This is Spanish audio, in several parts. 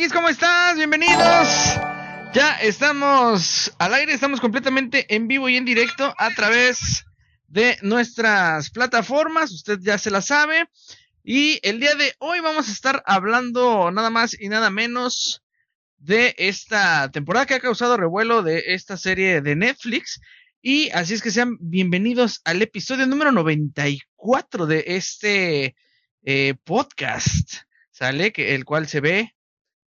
Frikis, ¿cómo estás? Bienvenidos. Ya estamos al aire, estamos completamente en vivo y en directo a través de nuestras plataformas, usted ya se la sabe. Y el día de hoy vamos a estar hablando nada más y nada menos de esta temporada que ha causado revuelo de esta serie de Netflix. Y así es que sean bienvenidos al episodio número 94 de este eh, podcast, ¿sale? Que, el cual se ve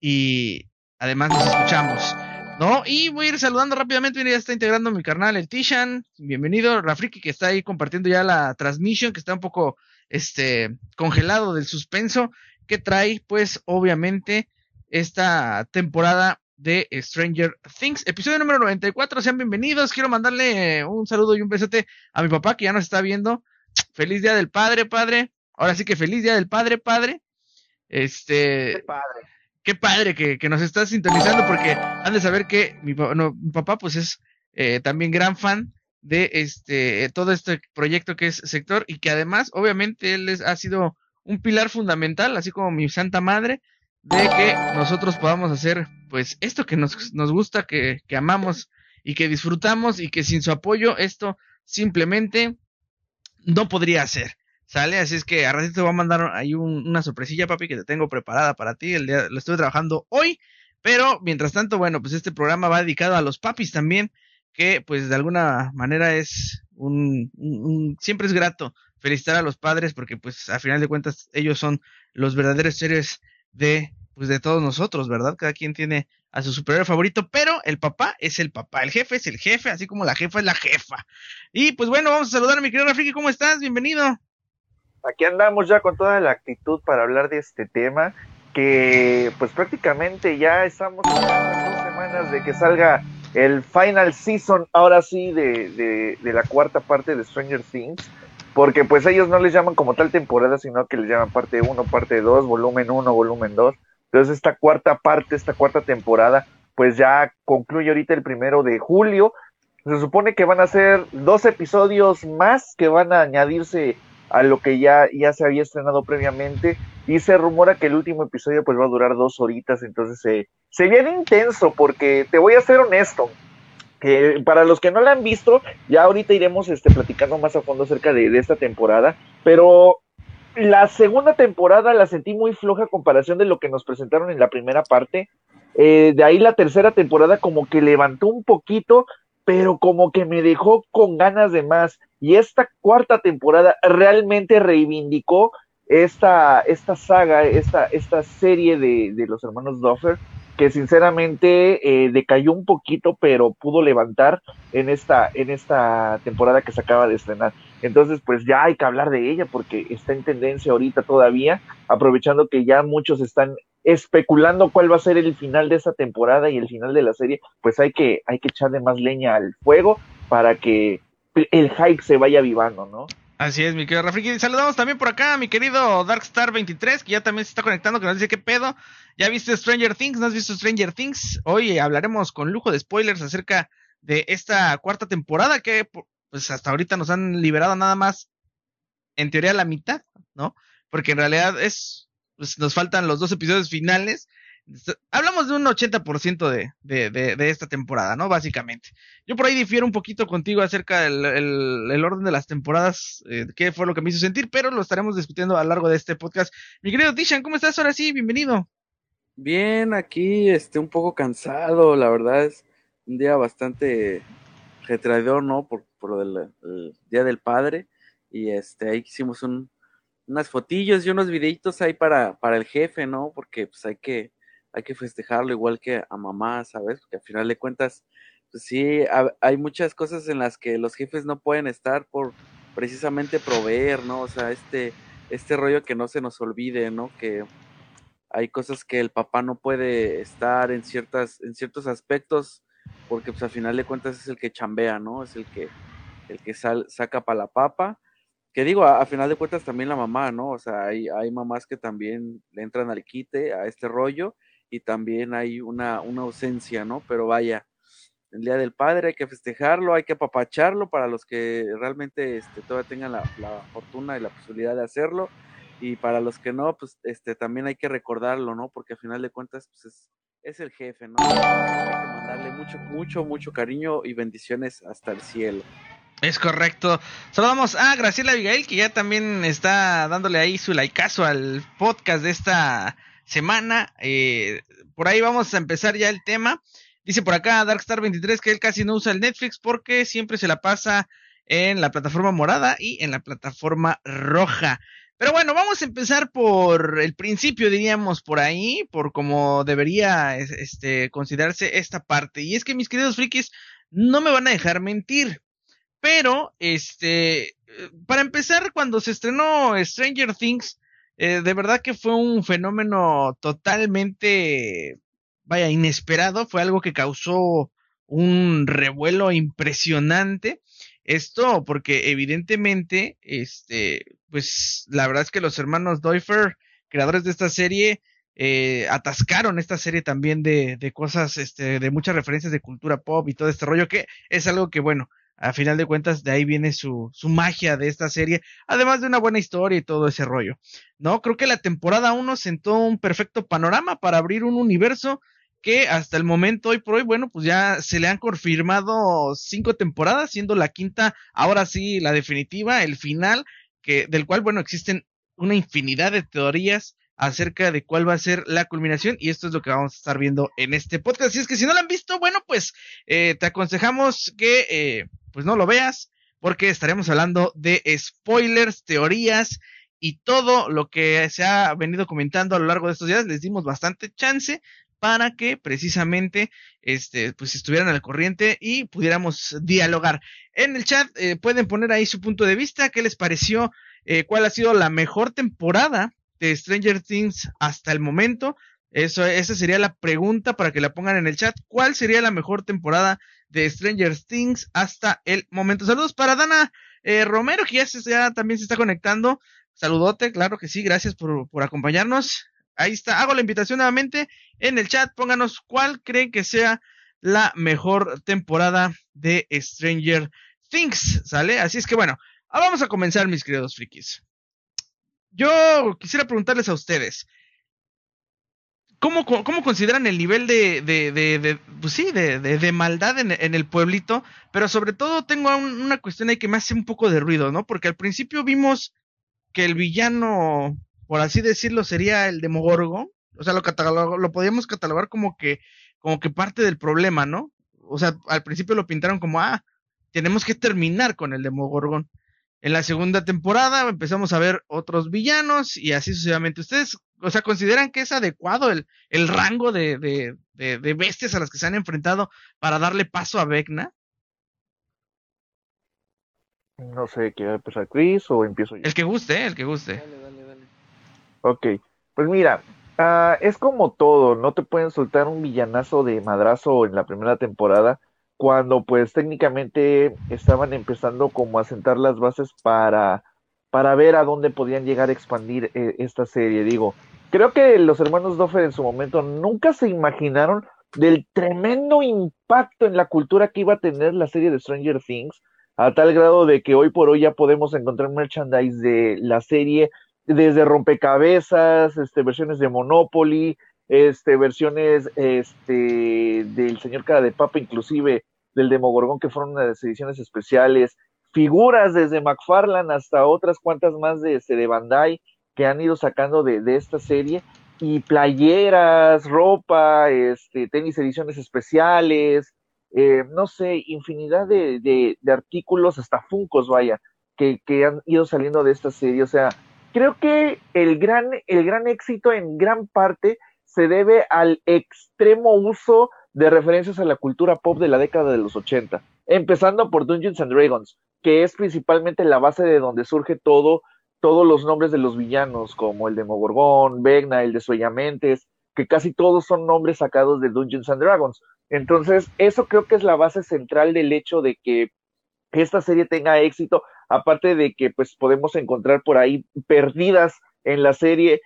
y además nos escuchamos. ¿No? Y voy a ir saludando rápidamente. Mira, ya está integrando mi carnal, el Tishan. Bienvenido, Rafriki, que está ahí compartiendo ya la transmisión, que está un poco este congelado del suspenso que trae, pues, obviamente, esta temporada de Stranger Things. Episodio número 94, sean bienvenidos. Quiero mandarle un saludo y un besote a mi papá que ya nos está viendo. Feliz Día del Padre, padre. Ahora sí que feliz Día del Padre, padre. Este... Padre. Qué padre que, nos está sintonizando porque han de saber que mi, papá pues es eh, también gran fan de este todo este proyecto que es sector y que además obviamente él es, ha sido un pilar fundamental así como mi santa madre de que nosotros podamos hacer pues esto que nos, nos gusta, que, que amamos y que disfrutamos y que sin su apoyo esto simplemente no podría hacer. ¿Sale? Así es que a ratito te voy a mandar ahí un, una sorpresilla, papi, que te tengo preparada para ti. El día, lo estoy trabajando hoy. Pero mientras tanto, bueno, pues este programa va dedicado a los papis también, que pues de alguna manera es un, un, un siempre es grato felicitar a los padres porque pues a final de cuentas ellos son los verdaderos seres de pues de todos nosotros, ¿verdad? Cada quien tiene a su superior favorito, pero el papá es el papá, el jefe es el jefe, así como la jefa es la jefa. Y pues bueno, vamos a saludar a mi querido Rafiki, ¿cómo estás? Bienvenido. Aquí andamos ya con toda la actitud para hablar de este tema, que pues prácticamente ya estamos a dos semanas de que salga el final season, ahora sí, de, de, de la cuarta parte de Stranger Things porque pues ellos no les llaman como tal temporada, sino que les llaman parte 1, parte 2, volumen 1, volumen 2. Entonces esta cuarta parte, esta cuarta temporada, pues ya concluye ahorita el primero de julio. Se supone que van a ser dos episodios más que van a añadirse a lo que ya, ya se había estrenado previamente y se rumora que el último episodio pues va a durar dos horitas, entonces se, se viene intenso porque te voy a ser honesto, que para los que no la han visto, ya ahorita iremos este, platicando más a fondo acerca de, de, esta temporada, pero la segunda temporada la sentí muy floja a comparación de lo que nos presentaron en la primera parte. Eh, de ahí la tercera temporada como que levantó un poquito, pero como que me dejó con ganas de más. Y esta cuarta temporada realmente reivindicó esta, esta saga, esta, esta serie de, de los hermanos Duffer, que sinceramente eh, decayó un poquito, pero pudo levantar en esta, en esta temporada que se acaba de estrenar. Entonces, pues ya hay que hablar de ella porque está en tendencia ahorita todavía, aprovechando que ya muchos están especulando cuál va a ser el final de esta temporada y el final de la serie, pues hay que, hay que echarle más leña al fuego para que el hype se vaya avivando, ¿no? Así es, mi querido Rafiki. Saludamos también por acá a mi querido Darkstar23, que ya también se está conectando, que nos dice qué pedo. ¿Ya viste Stranger Things? ¿No has visto Stranger Things? Hoy hablaremos con lujo de spoilers acerca de esta cuarta temporada que pues hasta ahorita nos han liberado nada más en teoría la mitad, ¿no? Porque en realidad es pues nos faltan los dos episodios finales hablamos de un 80% de, de, de, de, esta temporada, ¿no? Básicamente. Yo por ahí difiero un poquito contigo acerca del el, orden de las temporadas, eh, qué fue lo que me hizo sentir, pero lo estaremos discutiendo a lo largo de este podcast. Mi querido Tishan, ¿cómo estás? Ahora sí, bienvenido. Bien, aquí, este, un poco cansado, la verdad es un día bastante retraidor, ¿no? Por, por lo del el Día del Padre, y este, ahí hicimos un, unas fotillos y unos videitos ahí para, para el jefe, ¿no? Porque pues hay que, hay que festejarlo igual que a mamá, ¿sabes? Porque al final de cuentas, pues sí, hay muchas cosas en las que los jefes no pueden estar por precisamente proveer, ¿no? O sea, este, este rollo que no se nos olvide, ¿no? Que hay cosas que el papá no puede estar en ciertas, en ciertos aspectos, porque pues al final de cuentas es el que chambea, ¿no? Es el que, el que sal, saca para la papa. Que digo, a, final de cuentas también la mamá, ¿no? O sea, hay, hay mamás que también le entran al quite a este rollo y también hay una, una ausencia, ¿no? Pero vaya, el Día del Padre hay que festejarlo, hay que apapacharlo para los que realmente este, todavía tengan la, la, fortuna y la posibilidad de hacerlo. y para los que no, pues este también hay que recordarlo, ¿no? Porque al final de cuentas, pues es, es el jefe, ¿no? Hay que mandarle mucho, mucho, mucho cariño y bendiciones hasta el cielo. Es correcto. Saludamos a Graciela Abigail, que ya también está dándole ahí su likeazo al podcast de esta semana. Eh, por ahí vamos a empezar ya el tema. Dice por acá Darkstar23 que él casi no usa el Netflix porque siempre se la pasa en la plataforma morada y en la plataforma roja. Pero bueno, vamos a empezar por el principio, diríamos, por ahí, por cómo debería este, considerarse esta parte. Y es que mis queridos frikis no me van a dejar mentir. Pero, este, para empezar, cuando se estrenó Stranger Things, eh, de verdad que fue un fenómeno totalmente, vaya, inesperado. Fue algo que causó un revuelo impresionante. Esto porque evidentemente, este, pues la verdad es que los hermanos Doifer, creadores de esta serie, eh, atascaron esta serie también de, de cosas, este, de muchas referencias de cultura pop y todo este rollo, que es algo que, bueno, a final de cuentas de ahí viene su, su magia de esta serie, además de una buena historia y todo ese rollo. No, creo que la temporada 1 sentó un perfecto panorama para abrir un universo que hasta el momento, hoy por hoy, bueno, pues ya se le han confirmado cinco temporadas, siendo la quinta, ahora sí, la definitiva, el final, que, del cual, bueno, existen una infinidad de teorías acerca de cuál va a ser la culminación y esto es lo que vamos a estar viendo en este podcast. Y es que si no lo han visto, bueno, pues eh, te aconsejamos que eh, pues no lo veas, porque estaremos hablando de spoilers, teorías y todo lo que se ha venido comentando a lo largo de estos días. Les dimos bastante chance para que precisamente este pues estuvieran al corriente y pudiéramos dialogar. En el chat eh, pueden poner ahí su punto de vista, qué les pareció, cuál ha sido la mejor temporada de Stranger Things hasta el momento. Eso, esa sería la pregunta para que la pongan en el chat. ¿Cuál sería la mejor temporada de Stranger Things hasta el momento. Saludos para Dana eh, Romero, que ya, ya, también se está conectando. Saludote, claro que sí, gracias por, por acompañarnos. Ahí está, hago la invitación nuevamente en el chat. Pónganos cuál creen que sea la mejor temporada de Stranger Things, ¿sale? Así es que bueno, vamos a comenzar, mis queridos frikis. Yo quisiera preguntarles a ustedes, ¿Cómo, ¿Cómo, consideran el nivel de, de, de, pues sí, de, de, maldad en, en, el pueblito? Pero sobre todo tengo una cuestión ahí que me hace un poco de ruido, ¿no? Porque al principio vimos que el villano, por así decirlo, sería el Demogorgo. O sea, lo, lo podíamos catalogar como que, como que parte del problema, ¿no? O sea, al principio lo pintaron como, ah, tenemos que terminar con el Demogorgon. En la segunda temporada empezamos a ver otros villanos y así sucesivamente. ¿Ustedes, o sea, consideran que es adecuado el, el rango de, de, de, bestias a las que se han enfrentado para darle paso a Vecna? No sé, ¿quiere empezar Chris o empiezo yo? El que guste, el que guste. Dale, dale, dale. Ok, pues mira, uh, es como todo, no te pueden soltar un villanazo de madrazo en la primera temporada cuando pues técnicamente estaban empezando como a sentar las bases para, para ver a dónde podían llegar a expandir eh, esta serie. Digo, creo que los hermanos Doffer en su momento nunca se imaginaron del tremendo impacto en la cultura que iba a tener la serie de Stranger Things, a tal grado de que hoy por hoy ya podemos encontrar merchandise de la serie desde rompecabezas, este, versiones de Monopoly, este, versiones este, del señor cara de papa, inclusive del Demogorgón, que fueron unas ediciones especiales, figuras desde McFarlane hasta otras cuantas más de, este, de Bandai que han ido sacando de, de esta serie, y playeras, ropa, este, tenis ediciones especiales, eh, no sé, infinidad de, de, artículos, hasta funcos, vaya, que, que han ido saliendo de esta serie. O sea, creo que el gran, el gran éxito en gran parte se debe al extremo uso de referencias a la cultura pop de la década de los 80, empezando por Dungeons and Dragons, que es principalmente la base de donde surge todo, todos los nombres de los villanos, como el de Mogorgón, Vegna, el de Sueyamentes, que casi todos son nombres sacados de Dungeons and Dragons. Entonces, eso creo que es la base central del hecho de que esta serie tenga éxito, aparte de que pues podemos encontrar por ahí perdidas en la serie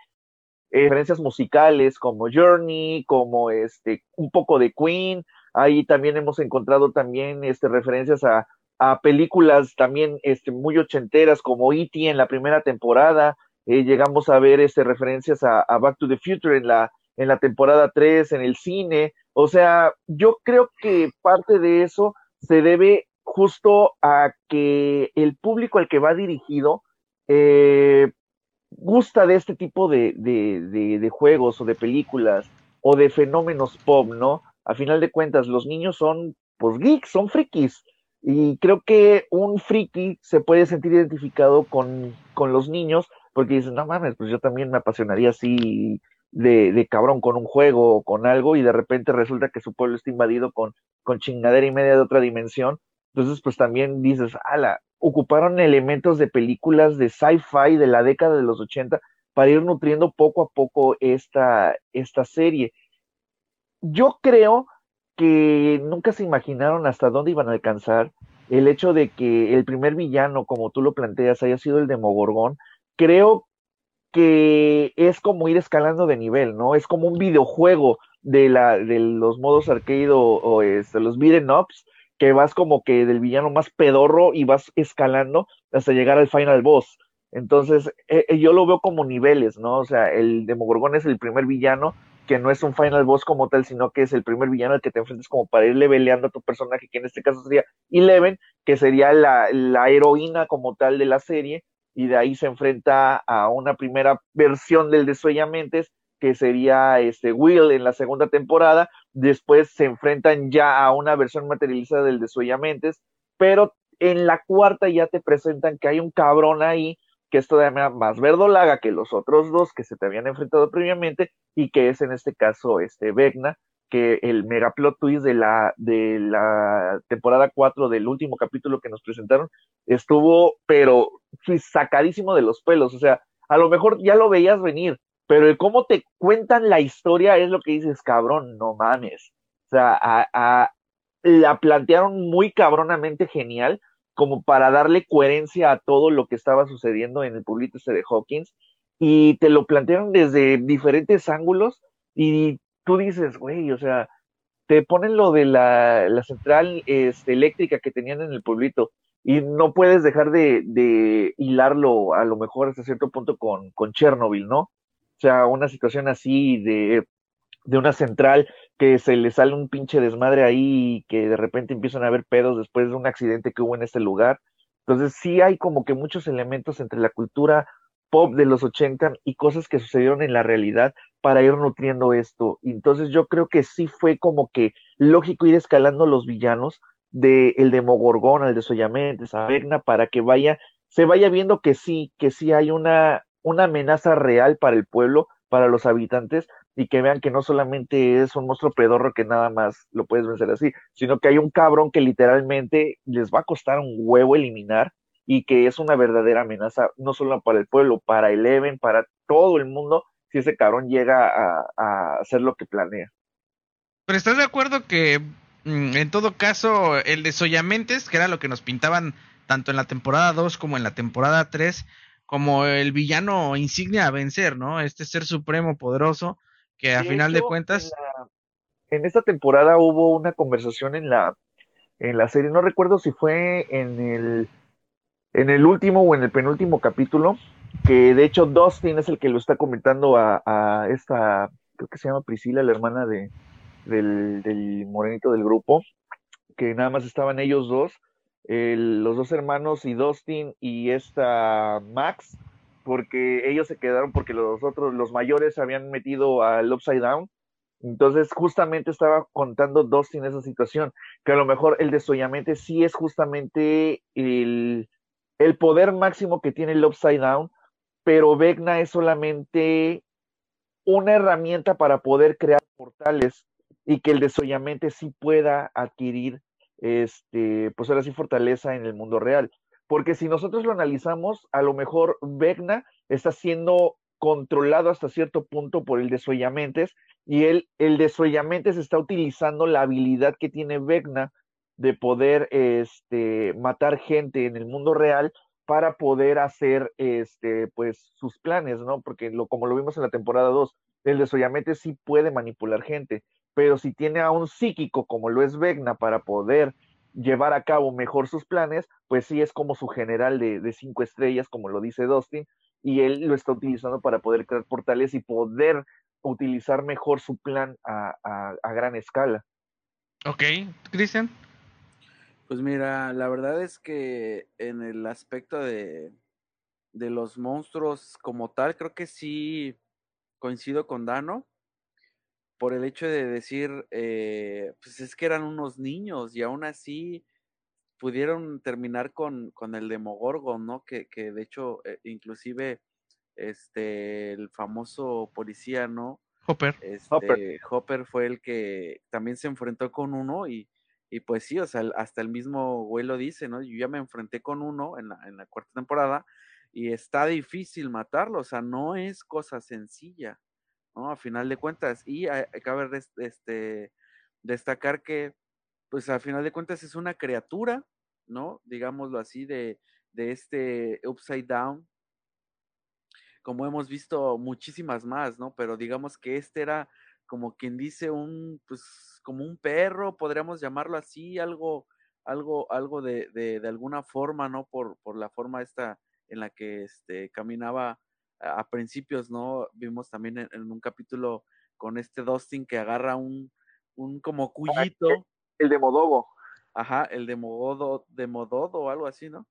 referencias musicales como Journey, como este, un poco de Queen. Ahí también hemos encontrado también este, referencias a, a películas también este, muy ochenteras como E.T. en la primera temporada. eh, llegamos a ver este, referencias a, a, Back to the Future en la, en la temporada 3, en el cine. O sea, yo creo que parte de eso se debe justo a que el público al que va dirigido eh, gusta de este tipo de, de, de, de, juegos o de películas o de fenómenos pop, ¿no? A final de cuentas, los niños son, pues, geeks, son frikis. Y creo que un friki se puede sentir identificado con, con los niños porque dicen, no mames, pues yo también me apasionaría así de, de, cabrón con un juego o con algo y de repente resulta que su pueblo está invadido con, con chingadera y media de otra dimensión. Entonces, pues también dices, ala, ocuparon elementos de películas de sci-fi de la década de los 80 para ir nutriendo poco a poco esta, esta serie. Yo creo que nunca se imaginaron hasta dónde iban a alcanzar el hecho de que el primer villano, como tú lo planteas, haya sido el Demogorgón. Creo que es como ir escalando de nivel, ¿no? Es como un videojuego de, la, de los modos arcade o, o este, los beat'em ups, que vas como que del villano más pedorro y vas escalando hasta llegar al final boss. Entonces, eh, yo lo veo como niveles, ¿no? O sea, el Demogorgón es el primer villano, que no es un final boss como tal, sino que es el primer villano al que te enfrentas como para ir leveleando a tu personaje, que en este caso sería Eleven, que sería la, la heroína como tal de la serie, y de ahí se enfrenta a una primera versión del Desoyamentes, que sería este Will en la segunda temporada, después se enfrentan ya a una versión materializada del Desoyamentes, pero en la cuarta ya te presentan que hay un cabrón ahí que es todavía más verdolaga que los otros dos que se te habían enfrentado previamente y que es en este caso este Vecna, que el megaplot twist de la, de la temporada 4 del último capítulo que nos presentaron estuvo, pero sacadísimo de los pelos. O sea, a lo mejor ya lo veías venir, pero el cómo te cuentan la historia es lo que dices, cabrón, no mames. O sea, a, a, la plantearon muy cabronamente genial, como para darle coherencia a todo lo que estaba sucediendo en el pueblito este de Hawkins, y te lo plantearon desde diferentes ángulos, y tú dices, güey, o sea, te ponen lo de la, central este, eléctrica que tenían en el pueblito, y no puedes dejar de, de hilarlo a lo mejor hasta cierto punto con Chernobyl, ¿no? O sea, una situación así de, de una central que se le sale un pinche desmadre ahí y que de repente empiezan a haber pedos después de un accidente que hubo en este lugar. Entonces sí hay como que muchos elementos entre la cultura pop de los 80 y cosas que sucedieron en la realidad para ir nutriendo esto. Entonces yo creo que sí fue como que lógico ir escalando los villanos de el Demogorgón, el de Soyamente, esa Vegna, para que vaya, se vaya viendo que sí, que sí hay una, una amenaza real para el pueblo, para los habitantes, y que vean que no solamente es un monstruo pedorro que nada más lo puedes vencer así, sino que hay un cabrón que literalmente les va a costar un huevo eliminar y que es una verdadera amenaza, no solo para el pueblo, para Eleven, para todo el mundo, si ese cabrón llega a, hacer lo que planea. Pero estás de acuerdo que mm, en todo caso el de Soyamentes, que era lo que nos pintaban tanto en la temporada 2 como en la temporada 3, como el villano insignia a vencer, ¿no? Este ser supremo poderoso que a De final de cuentas En, la- en esta temporada hubo una conversación en la, en la serie, no recuerdo si fue en el, en el último o en el penúltimo capítulo, que de hecho Dustin es el que lo está comentando a, a esta, creo que se llama Priscila, la hermana de, del, del morenito del grupo, que nada más estaban ellos dos, los dos hermanos y Dustin y esta Max, porque ellos se quedaron porque los otros, los mayores se habían metido al Upside Down. Entonces, justamente estaba contando Dustin esa situación, que a lo mejor el desollamiento sí es justamente el, el poder máximo que tiene el Upside Down, pero Vecna es solamente una herramienta para poder crear portales y que el desollamente sí pueda adquirir este, pues ahora sí fortaleza en el mundo real. Porque si nosotros lo analizamos, a lo mejor Vecna está siendo controlado hasta cierto punto por el desoyamentes y él, el desoyamentes está utilizando la habilidad que tiene Vecna de poder este, matar gente en el mundo real para poder hacer este, pues, sus planes, ¿no? Porque lo, como lo vimos en la temporada 2, el desollamente sí puede manipular gente, pero si tiene a un psíquico como lo es Vecna para poder llevar a cabo mejor sus planes, pues sí es como su general de, de cinco estrellas, como lo dice Dustin, y él lo está utilizando para poder crear portales y poder utilizar mejor su plan a, a, a gran escala. Ok, Cristian. Pues mira, la verdad es que en el aspecto de, de los monstruos como tal, creo que sí coincido con Dano por el hecho de decir, eh, pues es que eran unos niños y aún así pudieron terminar con, con el Demogorgon, ¿no? Que, que de hecho, eh, inclusive, este, el famoso policía, ¿no? Hopper. Este, Hopper. Hopper fue el que también se enfrentó con uno y, y pues sí, o sea, hasta el mismo güey lo dice, ¿no? Yo ya me enfrenté con uno en la, en la cuarta temporada y está difícil matarlo, o sea, no es cosa sencilla, ¿no? A final de cuentas, y cabe este, destacar que, pues a final de cuentas es una criatura, ¿no? Digámoslo así, de, de este Upside Down, como hemos visto muchísimas más, ¿no? Pero digamos que este era como quien dice un, pues, como un perro, podríamos llamarlo así, algo, algo, algo de, de, de alguna forma, ¿no? Por, por la forma esta en la que este, caminaba a, principios, ¿no? Vimos también en, un capítulo con este Dustin que agarra un, un como cuyito. El de Modogo. Ajá, el de Mododo, de Mododo o algo así, ¿no?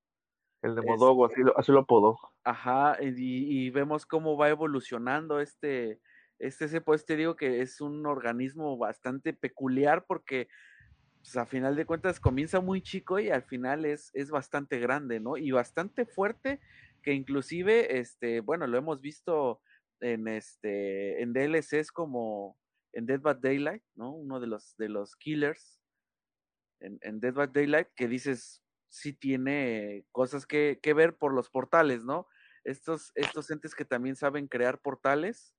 El de Modogo, así, lo, así lo apodó. Ajá, y, y, vemos cómo va evolucionando este, este, pues te digo que es un organismo bastante peculiar porque pues, a final de cuentas comienza muy chico y al final es, es bastante grande, ¿no? Y bastante fuerte, que inclusive, este, bueno, lo hemos visto en este, en DLCs como en Dead by Daylight, ¿no? Uno de los, de los killers en, en Dead by Daylight, que dices, sí tiene cosas que, que ver por los portales, ¿no? Estos, estos entes que también saben crear portales,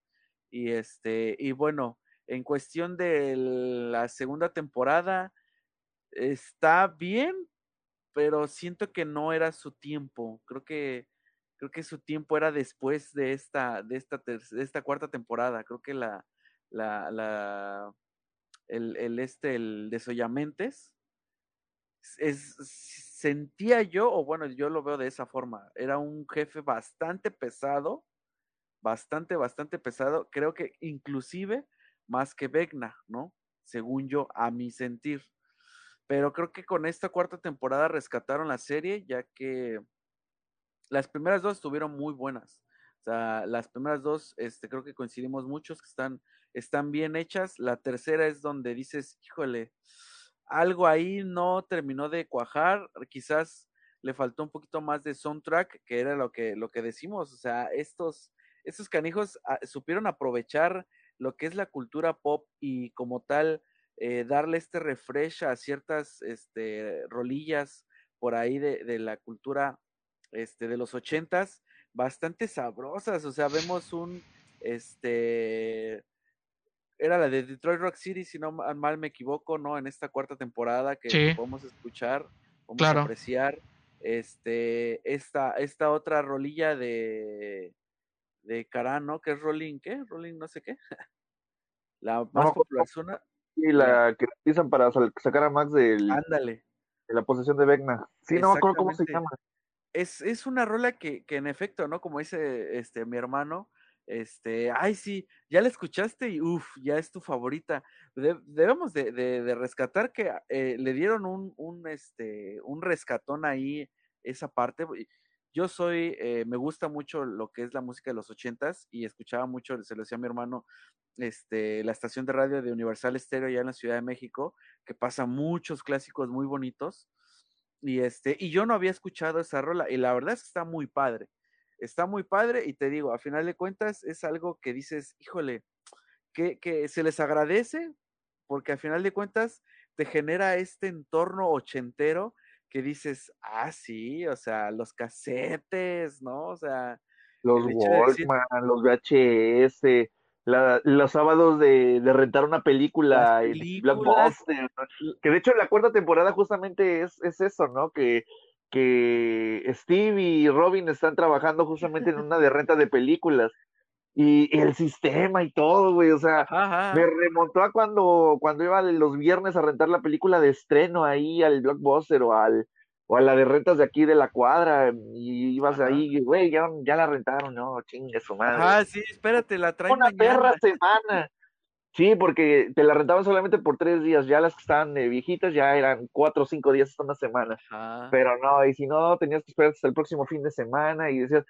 y este, y bueno, en cuestión de la segunda temporada, está bien, pero siento que no era su tiempo. Creo que creo que su tiempo era después de esta de esta de esta cuarta temporada. Creo que la la el, el este el desollamentes es sentía yo o bueno, yo lo veo de esa forma. Era un jefe bastante pesado, bastante bastante pesado, creo que inclusive más que Vecna, ¿no? Según yo a mi sentir. Pero creo que con esta cuarta temporada rescataron la serie, ya que las primeras dos estuvieron muy buenas. O sea, las primeras dos, este, creo que coincidimos muchos que están, están bien hechas. La tercera es donde dices, híjole, algo ahí no terminó de cuajar. Quizás le faltó un poquito más de soundtrack, que era lo que, lo que decimos. O sea, estos, estos canijos ah, supieron aprovechar lo que es la cultura pop y como tal eh, darle este refresh a ciertas este, rolillas por ahí de, de, la cultura este, de los ochentas, bastante sabrosas, o sea, vemos un, este, era la de Detroit Rock City, si no mal me equivoco, ¿no? En esta cuarta temporada que sí. podemos escuchar, podemos claro. apreciar, este, esta, esta otra rolilla de, de Carano, que es Rolling, ¿qué? Rolling no sé qué. La más no, popular zona, y la que utilizan para sacar a Max del, Ándale. de la posesión de Vecna. Sí, no me acuerdo cómo se llama. Es, es una rola que, que en efecto, ¿no? Como dice este mi hermano, este, ay sí, ya la escuchaste y uff, ya es tu favorita. De, debemos de, de, de, rescatar que eh, le dieron un, un, este, un rescatón ahí, esa parte. Yo soy, eh, me gusta mucho lo que es la música de los ochentas y escuchaba mucho, se lo decía a mi hermano, este, la estación de radio de Universal Stereo allá en la Ciudad de México, que pasa muchos clásicos muy bonitos. Y este, y yo no había escuchado esa rola, y la verdad es que está muy padre. Está muy padre, y te digo, a final de cuentas, es algo que dices, híjole, que, que se les agradece, porque a final de cuentas te genera este entorno ochentero que dices, ah, sí, o sea, los casetes, ¿no? O sea, los Walkman, decir... los VHS, la, los sábados de, de, rentar una película en Blockbuster, que de hecho la cuarta temporada justamente es, es eso, ¿no? Que, que Steve y Robin están trabajando justamente en una de renta de películas. y, el sistema y todo, güey, o sea, me remontó a cuando, cuando iba los viernes a rentar la película de estreno ahí al Blockbuster o al o a la de rentas de aquí de la cuadra y ibas ahí, güey, ya, ya la rentaron, no, chingue su madre. Ah, sí, espérate, la traen Una perra semana. Sí, porque te la rentaban solamente por tres días, ya las que estaban viejitas ya eran cuatro o cinco días hasta una semana. Pero no, y si no, tenías que esperar hasta el próximo fin de semana y decías,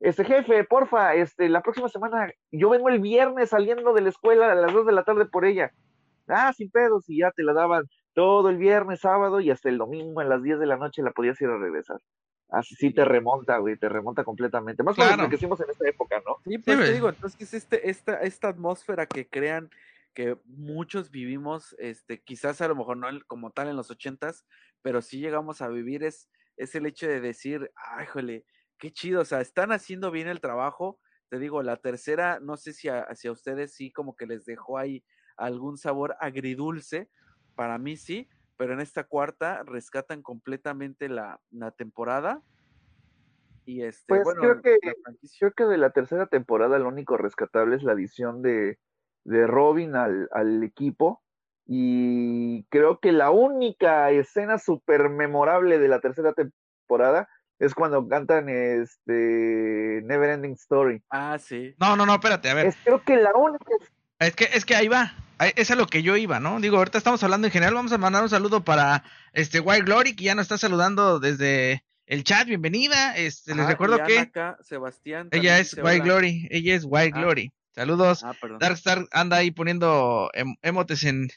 este jefe, porfa, este, la próxima semana, yo vengo el viernes saliendo de la escuela a las dos de la tarde por ella. Ah, sin pedos, y ya te la daban todo el viernes, sábado y hasta el domingo a las 10 de la noche la podías ir a regresar. Así sí te remonta, güey, te remonta completamente. Más claro. lo que hicimos en esta época, ¿no? Sí, pues te digo, entonces este, esta, esta atmósfera que crean que muchos vivimos, este, quizás a lo mejor no como tal en los ochentas, pero sí llegamos a vivir es, es el hecho de decir, ay, jole, qué chido, o sea, están haciendo bien el trabajo. Te digo, la tercera, no sé si hacia ustedes sí como que les dejó ahí algún sabor agridulce. Para mí sí, pero en esta cuarta rescatan completamente la, temporada. Y este, pues creo que, creo que de la tercera temporada lo único rescatable es la adición de, de Robin al, al equipo. Y creo que la única escena súper memorable de la tercera temporada es cuando cantan este Neverending Story. Ah, sí. No, no, no, espérate, a ver. Es, creo que la única. Es que, es que ahí va. Es a lo que yo iba, ¿no? Digo, ahorita estamos hablando en general. Vamos a mandar un saludo para este White Glory, que ya nos está saludando desde el chat. Bienvenida. Este, les recuerdo que. Sebastián. Ella es White Glory. Ella es White ah. Glory. Saludos. Ah, Darkstar anda ahí poniendo em, emotes en,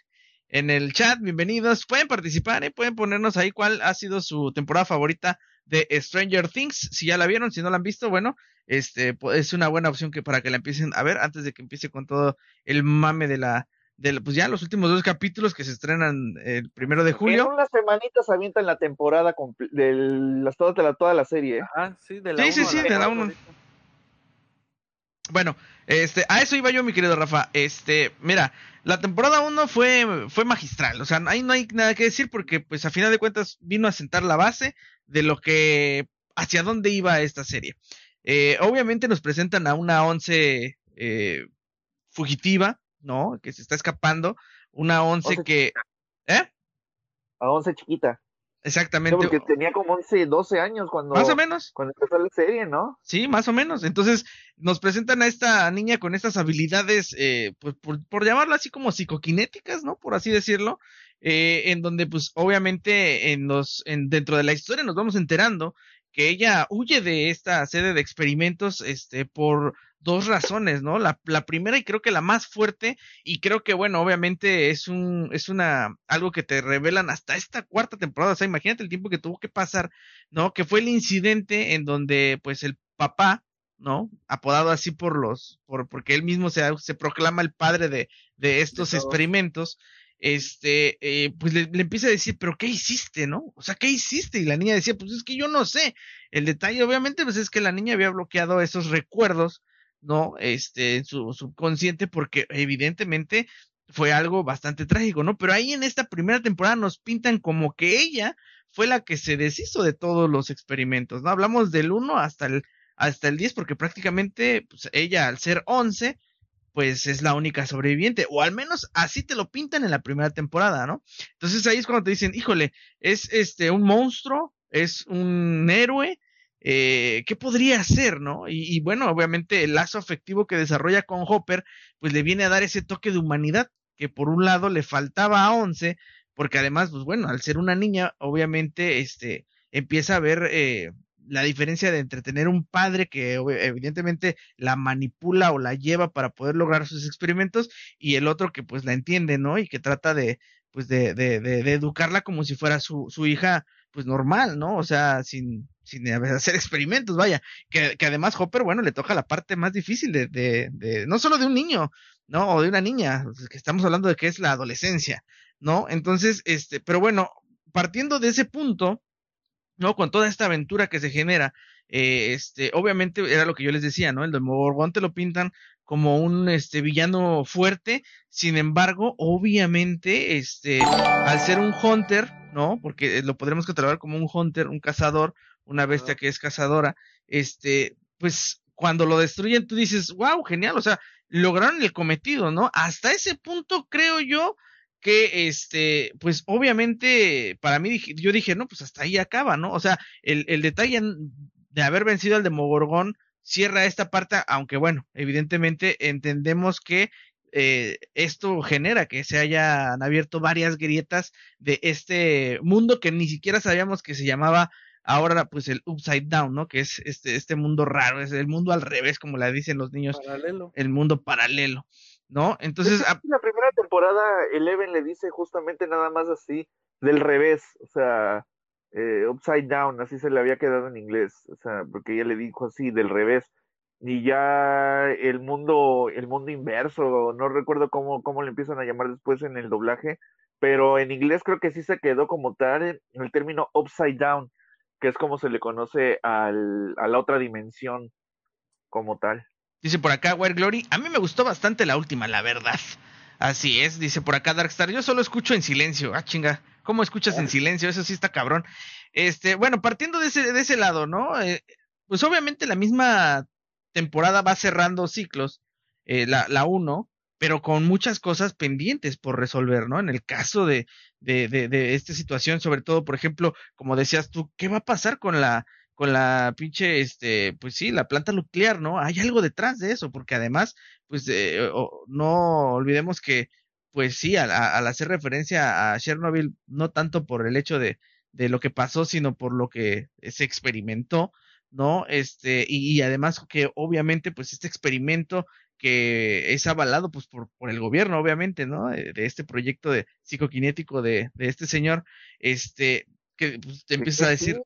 en el chat. Bienvenidos. Pueden participar, ¿eh? pueden ponernos ahí cuál ha sido su temporada favorita de Stranger Things. Si ya la vieron, si no la han visto, bueno, este es una buena opción que para que la empiecen a ver antes de que empiece con todo el mame de la de pues ya los últimos dos capítulos que se estrenan el primero de julio. En unas semanitas avientan la temporada de las toda la toda la serie. ¿eh? sí, de la sí, sí, sí, de la uno. Bueno, este, a eso iba yo, mi querido Rafa. Este, mira, la temporada 1 fue, fue magistral. O sea, ahí no hay nada que decir porque, pues, a final de cuentas, vino a sentar la base de lo que, hacia dónde iba esta serie. Eh, obviamente nos presentan a una once eh, fugitiva, ¿no? Que se está escapando. Una once, que... ¿Eh? A once chiquita. Exactamente. porque tenía como 11, 12 años cuando, más o menos. cuando empezó la serie, ¿no? Sí, más o menos. Entonces nos presentan a esta niña con estas habilidades, eh, pues por, por llamarlo así como psicoquinéticas, ¿no? Por así decirlo, eh, en donde pues obviamente en los, en, dentro de la historia nos vamos enterando que ella huye de esta sede de experimentos, este, por dos razones, ¿no? La, la, primera y creo que la más fuerte y creo que bueno, obviamente es un es una algo que te revelan hasta esta cuarta temporada, o sea, imagínate el tiempo que tuvo que pasar, ¿no? Que fue el incidente en donde pues el papá, ¿no? Apodado así por los por porque él mismo se, se proclama el padre de de estos experimentos, este, eh, pues le, le, empieza a decir, pero ¿qué hiciste, no? O sea, ¿qué hiciste? Y la niña decía, pues es que yo no sé. El detalle, obviamente, pues es que la niña había bloqueado esos recuerdos ¿no? Este, en su subconsciente, porque evidentemente fue algo bastante trágico, ¿no? Pero ahí en esta primera temporada nos pintan como que ella fue la que se deshizo de todos los experimentos, ¿no? Hablamos del 1 hasta el, hasta el 10, porque prácticamente pues, ella al ser 11, pues es la única sobreviviente, o al menos así te lo pintan en la primera temporada, ¿no? Entonces ahí es cuando te dicen, híjole, es este un monstruo, es un héroe, eh, ¿qué podría hacer, no? Y, bueno, obviamente el lazo afectivo que desarrolla con Hopper, pues le viene a dar ese toque de humanidad que por un lado le faltaba a Once, porque además, pues bueno, al ser una niña, obviamente, este, empieza a ver eh, la diferencia de entretener un padre que evidentemente la manipula o la lleva para poder lograr sus experimentos y el otro que pues la entiende, ¿no? Y que trata de, pues de, de, de, de educarla como si fuera su, su hija, pues normal, ¿no? O sea, sin, sin hacer experimentos, vaya, que, que, además Hopper, bueno, le toca la parte más difícil de, de, de, no solo de un niño, ¿no? O de una niña, pues, que estamos hablando de que es la adolescencia, ¿no? Entonces, este, pero bueno, partiendo de ese punto, ¿no? Con toda esta aventura que se genera, eh, este, obviamente era lo que yo les decía, ¿no? El de Morgón te lo pintan como un este villano fuerte, sin embargo, obviamente, este, al ser un hunter, ¿no? Porque lo podremos catalogar como un hunter, un cazador, una bestia que es cazadora, este, pues cuando lo destruyen tú dices, wow, genial, o sea, lograron el cometido, ¿no? Hasta ese punto creo yo que este, pues obviamente para mí yo dije, no, pues hasta ahí acaba, ¿no? O sea, el, el detalle de haber vencido al Demogorgón cierra esta parte, aunque bueno, evidentemente entendemos que eh, esto genera que se hayan abierto varias grietas de este mundo que ni siquiera sabíamos que se llamaba ahora pues el upside down, ¿no? Que es este, este mundo raro, es el mundo al revés, como le dicen los niños. Paralelo. El mundo paralelo, ¿no? Entonces... En la primera temporada Eleven le dice justamente nada más así, del revés, o sea, eh, upside down, así se le había quedado en inglés, o sea, porque ella le dijo así, del revés. Y ya el mundo, el mundo inverso, no recuerdo cómo, cómo le empiezan a llamar después en el doblaje, pero en inglés creo que sí se quedó como tal el término upside down, que es como se le conoce al, a la otra dimensión como tal. Dice por acá, Wire Glory, a mí me gustó bastante la última, la verdad. Así es, dice por acá Darkstar, yo solo escucho en silencio. Ah, chinga, ¿cómo escuchas en silencio? Eso sí está cabrón. Este, bueno, partiendo de ese, de ese lado, ¿no? Eh, pues obviamente la misma temporada va cerrando ciclos, eh, la, la uno, pero con muchas cosas pendientes por resolver, ¿no? En el caso de, de, de, de esta situación, sobre todo, por ejemplo, como decías tú, ¿qué va a pasar con la, con la pinche, este, pues sí, la planta nuclear, ¿no? Hay algo detrás de eso, porque además, pues eh, no olvidemos que, pues sí, al, hacer referencia a Chernobyl, no tanto por el hecho de, de lo que pasó, sino por lo que se experimentó, ¿no? Este, y, y además que obviamente, pues este experimento que es avalado pues por, por el gobierno, obviamente, ¿no? De, de este proyecto de psicoquinético de, de este señor, este, que pues, te empiezas a decir...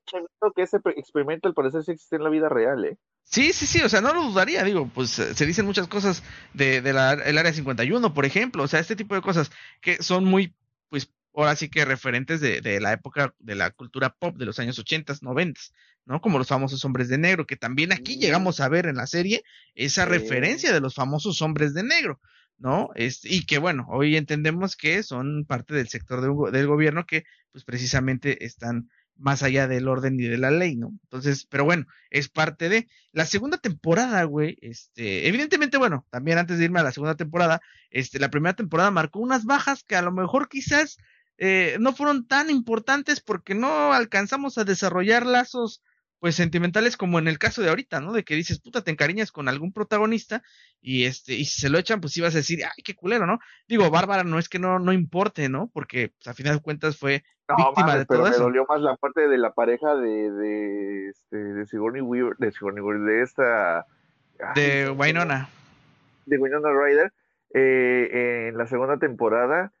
que ese experimento al parecer sí existe en la vida real, ¿eh? Sí, sí, sí, o sea, no lo dudaría, digo, pues se dicen muchas cosas de, de la, el área 51, por ejemplo, o sea, este tipo de cosas que son muy, pues, ahora sí que referentes de, de la época de la cultura pop de los años 80, 90, ¿no? Como los famosos hombres de negro, que también aquí llegamos a ver en la serie esa sí. referencia de los famosos hombres de negro, ¿no? Este, y que bueno, hoy entendemos que son parte del sector de, del gobierno que pues precisamente están más allá del orden y de la ley, ¿no? Entonces, pero bueno, es parte de la segunda temporada, güey, este, evidentemente, bueno, también antes de irme a la segunda temporada, este, la primera temporada marcó unas bajas que a lo mejor quizás eh, no fueron tan importantes porque no alcanzamos a desarrollar lazos pues sentimentales como en el caso de ahorita, ¿no? De que dices, puta, te encariñas con algún protagonista y este, y si se lo echan, pues ibas a decir, ay, qué culero, ¿no? Digo, Bárbara no es que no, no importe, ¿no? Porque pues, a final de cuentas fue no, víctima madre, de todo pero eso. me dolió más la parte de la pareja de, de, este, de Sigourney Weaver, de Sigourney Weaver, de esta... De Winona. De Winona Ryder, eh, en la segunda temporada,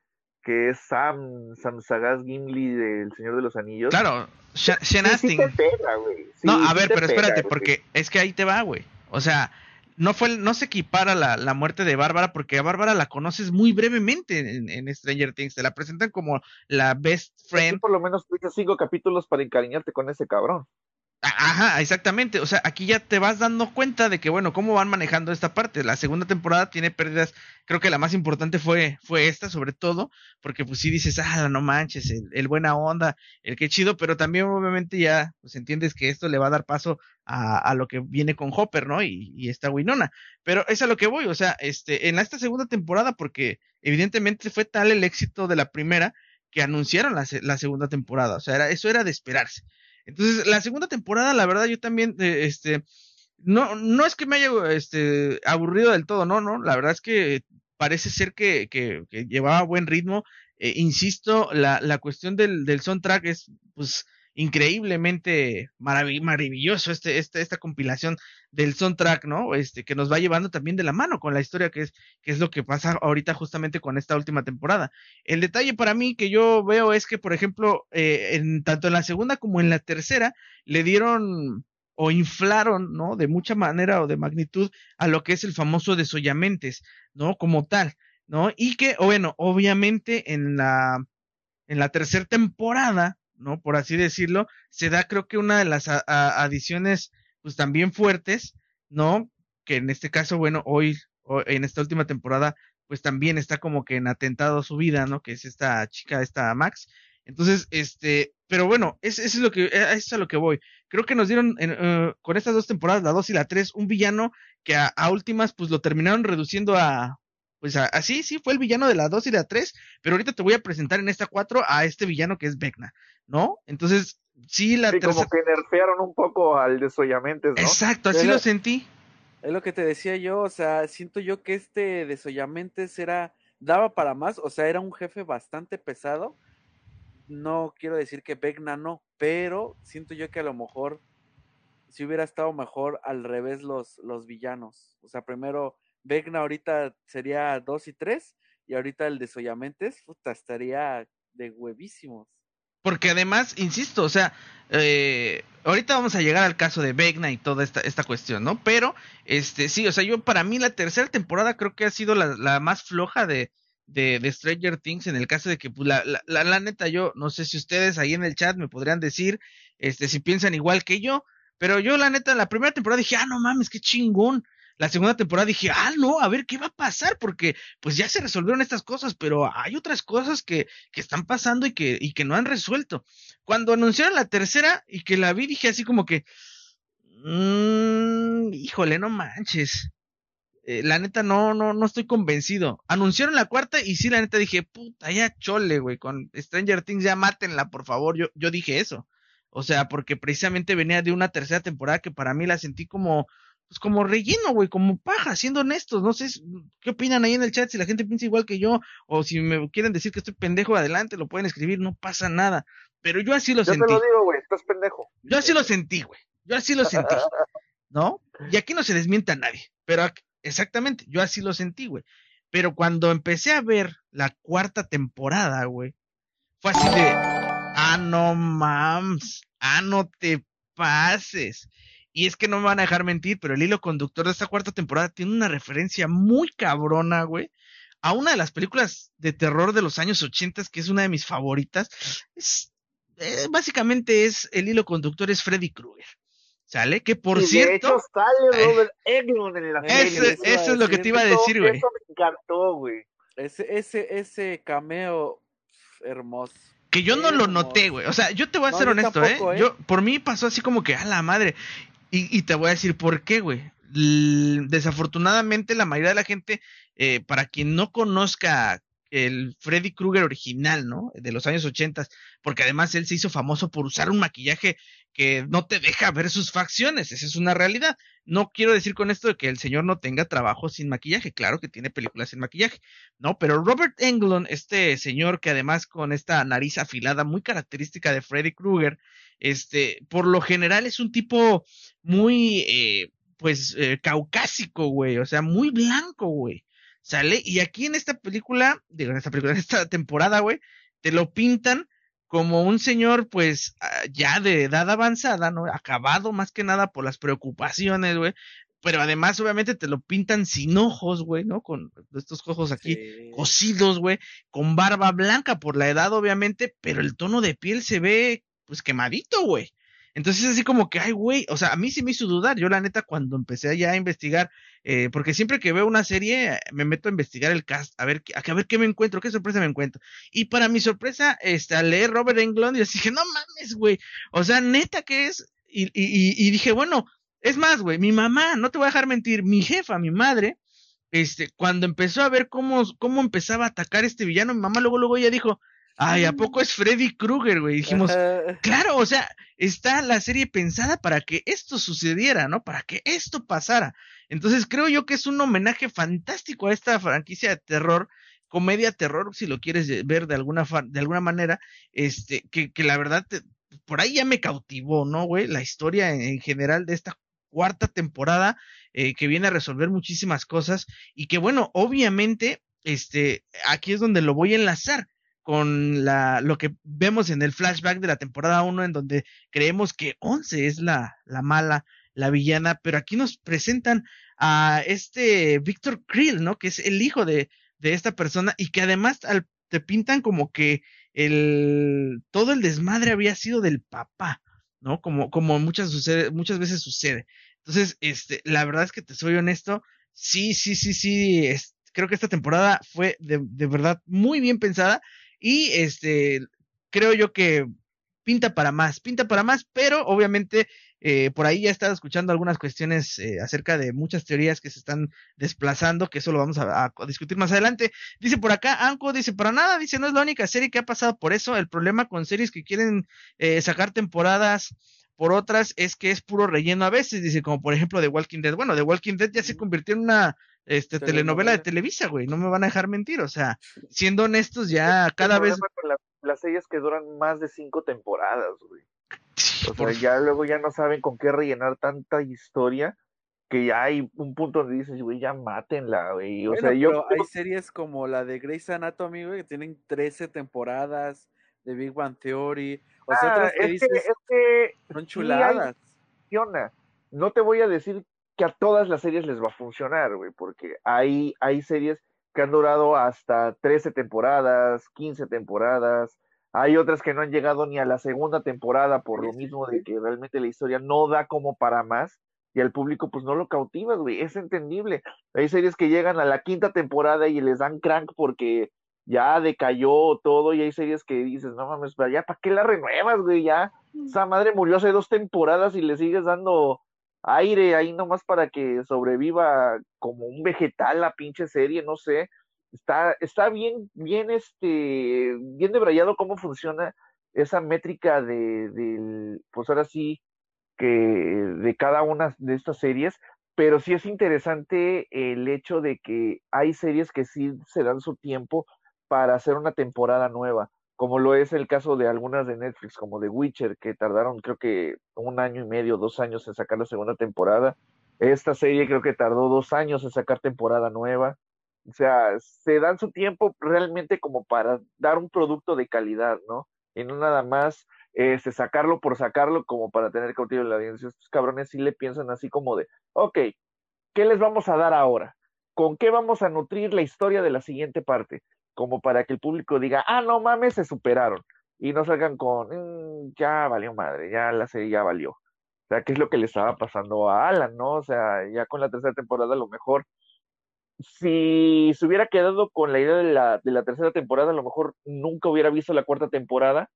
que es Sam, Sam Sagaz Gimli del Señor de los Anillos. Claro, Sean sí, Astin. Sí te pega, sí, no, a ver, pero pega, espérate, porque es que ahí te va, güey. O sea, no fue, no se equipara la, la muerte de Bárbara, porque a Bárbara la conoces muy brevemente en, en Stranger Things. Te la presentan como la best friend. Por lo menos tuviste cinco capítulos para encariñarte con ese cabrón. Ajá, exactamente. O sea, aquí ya te vas dando cuenta de que, bueno, cómo van manejando esta parte. La segunda temporada tiene pérdidas. Creo que la más importante fue, fue esta, sobre todo, porque pues sí dices, ah, no manches, el, el buena onda, el que chido, pero también obviamente ya, pues entiendes que esto le va a dar paso a, a lo que viene con Hopper, ¿no? Y, y esta Winona. Pero es a lo que voy, o sea, este, en esta segunda temporada, porque evidentemente fue tal el éxito de la primera que anunciaron la, la segunda temporada. O sea, era, eso era de esperarse. Entonces, la segunda temporada, la verdad, yo también, eh, este, no, no es que me haya este, aburrido del todo, no, no, la verdad es que parece ser que, que, que llevaba buen ritmo. Eh, insisto, la, la cuestión del, del soundtrack es, pues, increíblemente marav maravilloso este, este, esta compilación del soundtrack, ¿no? Este, que nos va llevando también de la mano con la historia que es, que es lo que pasa ahorita justamente con esta última temporada. El detalle para mí que yo veo es que, por ejemplo, eh, en, tanto en la segunda como en la tercera, le dieron o inflaron, ¿no? De mucha manera o de magnitud a lo que es el famoso desollamentes, ¿no? Como tal, ¿no? Y que, bueno, obviamente en la, en la tercera temporada, ¿no? Por así decirlo, se da creo que una de las a, a, adiciones pues también fuertes, ¿no? Que en este caso, bueno, hoy, en esta última temporada, pues también está como que en atentado su vida, ¿no? Que es esta chica, esta Max. Entonces, este, pero bueno, eso es lo que, eso es a lo que voy. creo que nos dieron eh, con estas dos temporadas, la 2 y la 3, un villano que a, últimas pues lo terminaron reduciendo a, pues así, sí, fue el villano de la 2 y la 3, pero ahorita te voy a presentar en esta 4 a este villano que es Vecna, ¿no? Entonces, sí, la sí, como que nerfearon un poco al desollamentes, ¿no? Exacto, así lo sentí. Es lo que te decía yo, o sea, siento yo que este desollamentes era, daba para más, o sea, era un jefe bastante pesado, no quiero decir que Vecna no, pero siento yo que a lo mejor si hubiera estado mejor al revés los, los villanos. O sea, primero Vecna ahorita sería 2 y 3 y ahorita el de Soyamentes, puta, estaría de huevísimos. Porque además, insisto, o sea, eh, ahorita vamos a llegar al caso de Vecna y toda esta, esta cuestión, ¿no? Pero, este, sí, o sea, yo para mí la tercera temporada creo que ha sido la, la más floja de, de, Stranger Things en el caso de que pues, la, la, la, neta yo no sé si ustedes ahí en el chat me podrían decir este si piensan igual que yo pero yo la neta la primera temporada dije ah no mames qué chingón la segunda temporada dije ah no a ver qué va a pasar porque pues ya se resolvieron estas cosas pero hay otras cosas que, que están pasando y que y que no han resuelto cuando anunciaron la tercera y que la vi dije así como que mmm, híjole no manches eh, la neta no, no, no estoy convencido. Anunciaron la cuarta y sí, la neta dije, puta, ya chole, güey, con Stranger Things ya mátenla, por favor. Yo, yo dije eso. O sea, porque precisamente venía de una tercera temporada que para mí la sentí como, pues como relleno, güey, como paja, siendo honestos. No sé qué opinan ahí en el chat, si la gente piensa igual que yo, o si me quieren decir que estoy pendejo, adelante, lo pueden escribir, no pasa nada. Pero yo así lo sentí. Yo te lo digo, güey, estás pendejo. Yo así lo sentí, güey. Yo así lo sentí. ¿No? Y aquí no se desmienta a nadie. Pero Exactamente, yo así lo sentí, güey. Pero cuando empecé a ver la cuarta temporada, güey, fue así de, ah, no mams, ah, no te pases. Y es que no me van a dejar mentir, pero el hilo conductor de esta cuarta temporada tiene una referencia muy cabrona, güey, a una de las películas de terror de los años 80, que es una de mis favoritas. Es, eh, básicamente es, el hilo conductor es Freddy Krueger. ¿Sale? Que por cierto. De hecho, sale Robert Englund en la serie. Eso, es lo que te iba a decir, güey. Eso me encantó, güey. Ese, ese, ese cameo hermoso. Que yo no lo noté, güey. O sea, yo te voy a ser honesto, ¿eh? ¿eh? Yo, por mí pasó así como que, a la madre. Y, y te voy a decir por qué, güey. Desafortunadamente, la mayoría de la gente, eh, para quien no conozca el Freddy Krueger original, ¿no? De los años 80, porque además él se hizo famoso por usar un maquillaje que no te deja ver sus facciones, esa es una realidad. No quiero decir con esto de que el señor no tenga trabajo sin maquillaje, claro que tiene películas sin maquillaje, ¿no? Pero Robert Englund, este señor que además con esta nariz afilada muy característica de Freddy Krueger, este, por lo general es un tipo muy, eh, pues, eh, caucásico, güey, o sea, muy blanco, güey ¿Sale? Y aquí en esta película, digo, en esta película, en esta temporada, güey, te lo pintan como un señor, pues, ah, ya de edad avanzada, ¿no? Acabado más que nada por las preocupaciones, güey. Pero además, obviamente, te lo pintan sin ojos, güey, ¿no? Con estos ojos aquí cosidos, güey. Con barba blanca por la edad, obviamente, pero el tono de piel se ve, pues, quemadito, güey. Entonces así como que, ay, güey, o sea, a mí sí me hizo dudar. Yo la neta cuando empecé ya a investigar, eh, porque siempre que veo una serie me meto a investigar el cast, a ver, a, ver qué me encuentro, qué sorpresa me encuentro. Y para mi sorpresa, este, al leer Robert Englund, yo dije, no mames, güey, o sea, neta que es, y, y, y dije, bueno, es más, güey, mi mamá, no te voy a dejar mentir, mi jefa, mi madre, este, cuando empezó a ver cómo, cómo empezaba a atacar este villano, mi mamá luego, luego ella dijo, ay, ¿a poco es Freddy Krueger, güey? Dijimos, claro, o sea, está la serie pensada para que esto sucediera, ¿no? Para que esto pasara. Entonces creo yo que es un homenaje fantástico a esta franquicia de terror, comedia terror, si lo quieres ver de alguna, de alguna manera, este, que, que la verdad, por ahí ya me cautivó, ¿no, güey? La historia en, general de esta cuarta temporada, eh, que viene a resolver muchísimas cosas y que bueno, obviamente, este, aquí es donde lo voy a enlazar con la, lo que vemos en el flashback de la temporada 1 en donde creemos que Once es la, la mala, la villana, pero aquí nos presentan a este Víctor Krill, ¿no? Que es el hijo de, de esta persona y que además te pintan como que el, todo el desmadre había sido del papá, ¿no? Como, como muchas, muchas veces sucede. Entonces, este, la verdad es que te soy honesto, sí, sí, sí, sí, creo que esta temporada fue de, de verdad muy bien pensada y este, creo yo que pinta para más, pinta para más, pero obviamente eh, por ahí ya he estado escuchando algunas cuestiones eh, acerca de muchas teorías que se están desplazando, que eso lo vamos a, discutir más adelante. Dice por acá, Anko dice, para nada, dice, no es la única serie que ha pasado por eso. El problema con series que quieren eh, sacar temporadas por otras es que es puro relleno a veces, dice, como por ejemplo The Walking Dead. Bueno, The Walking Dead ya se convirtió en una este, telenovela, de Televisa, güey, no me van a dejar mentir, o sea, siendo honestos, ya cada vez... las series que duran más de cinco temporadas, güey. O sea, ya luego ya no saben con qué rellenar tanta historia que ya hay un punto donde dices, güey, ya mátenla, güey. O sea, yo... hay series como la de Grey's Anatomy, güey, que tienen 13 temporadas, de Big Bang Theory, o sea, otras que dices, son chuladas. no te voy a decir que a todas las series les va a funcionar, güey, porque hay, hay series que han durado hasta 13 temporadas, 15 temporadas, hay otras que no han llegado ni a la segunda temporada por lo mismo de que realmente la historia no da como para más y al público pues no lo cautiva, güey, es entendible. Hay series que llegan a la quinta temporada y les dan crank porque ya decayó todo y hay series que dices, no mames, ya, ¿para qué la renuevas, güey? Ya, mm. esa madre murió hace dos temporadas y le sigues dando aire ahí nomás para que sobreviva como un vegetal la pinche serie, no sé. Está, está bien, bien, este, bien debrayado cómo funciona esa métrica de, del, pues ahora sí, que de cada una de estas series, pero sí es interesante el hecho de que hay series que sí se dan su tiempo para hacer una temporada nueva, como lo es el caso de algunas de Netflix, como The Witcher, que tardaron creo que un año y medio, dos años en sacar la segunda temporada. Esta serie creo que tardó dos años en sacar temporada nueva. O sea, se dan su tiempo realmente como para dar un producto de calidad, ¿no? Y no nada más este, sacarlo por sacarlo como para tener cautivo la audiencia. Estos cabrones sí le piensan así como de, ok, ¿qué les vamos a dar ahora? ¿Con qué vamos a nutrir la historia de la siguiente parte? Como para que el público diga, ah, no mames, se superaron. Y no salgan con, mm, ya valió madre, ya la serie ya valió. O sea, ¿qué es lo que le estaba pasando a Alan, no? O sea, ya con la tercera temporada a lo mejor, si se hubiera quedado con la idea de la, de la tercera temporada, a lo mejor nunca hubiera visto la cuarta temporada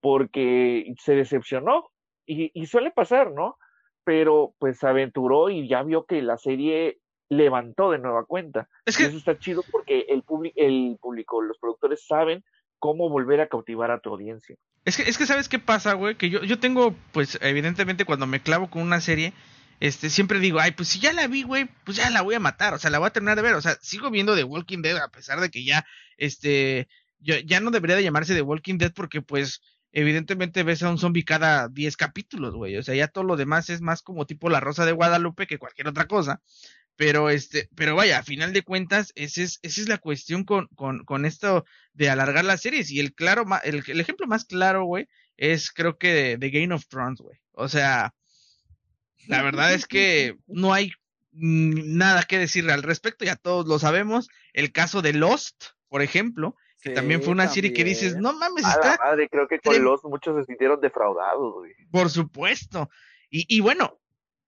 porque se decepcionó. Y, y suele pasar, ¿no? Pero pues aventuró y ya vio que la serie levantó de nueva cuenta. Es que... eso está chido porque el, el público, los productores saben cómo volver a cautivar a tu audiencia. Es que, es que sabes qué pasa, güey, que yo, yo tengo, pues, evidentemente cuando me clavo con una serie, este, siempre digo, ay, pues si ya la vi, güey, pues ya la voy a matar, o sea, la voy a terminar de ver, o sea, sigo viendo The Walking Dead a pesar de que ya, este, yo, ya no debería de llamarse The Walking Dead porque, pues, evidentemente ves a un zombie cada 10 capítulos, güey, o sea, ya todo lo demás es más como tipo La Rosa de Guadalupe que cualquier otra cosa, pero este, pero vaya, a final de cuentas, esa es, esa es la cuestión con, con, con esto de alargar las series. Y el claro, el, el ejemplo más claro, güey, es creo que de, Game of Thrones, güey. O sea, la verdad es que no hay nada que decirle al respecto, ya todos lo sabemos. El caso de Lost, por ejemplo, que también fue una serie que dices, no mames, está. madre, creo que con Lost muchos se sintieron defraudados, güey. Por supuesto. Y, y bueno,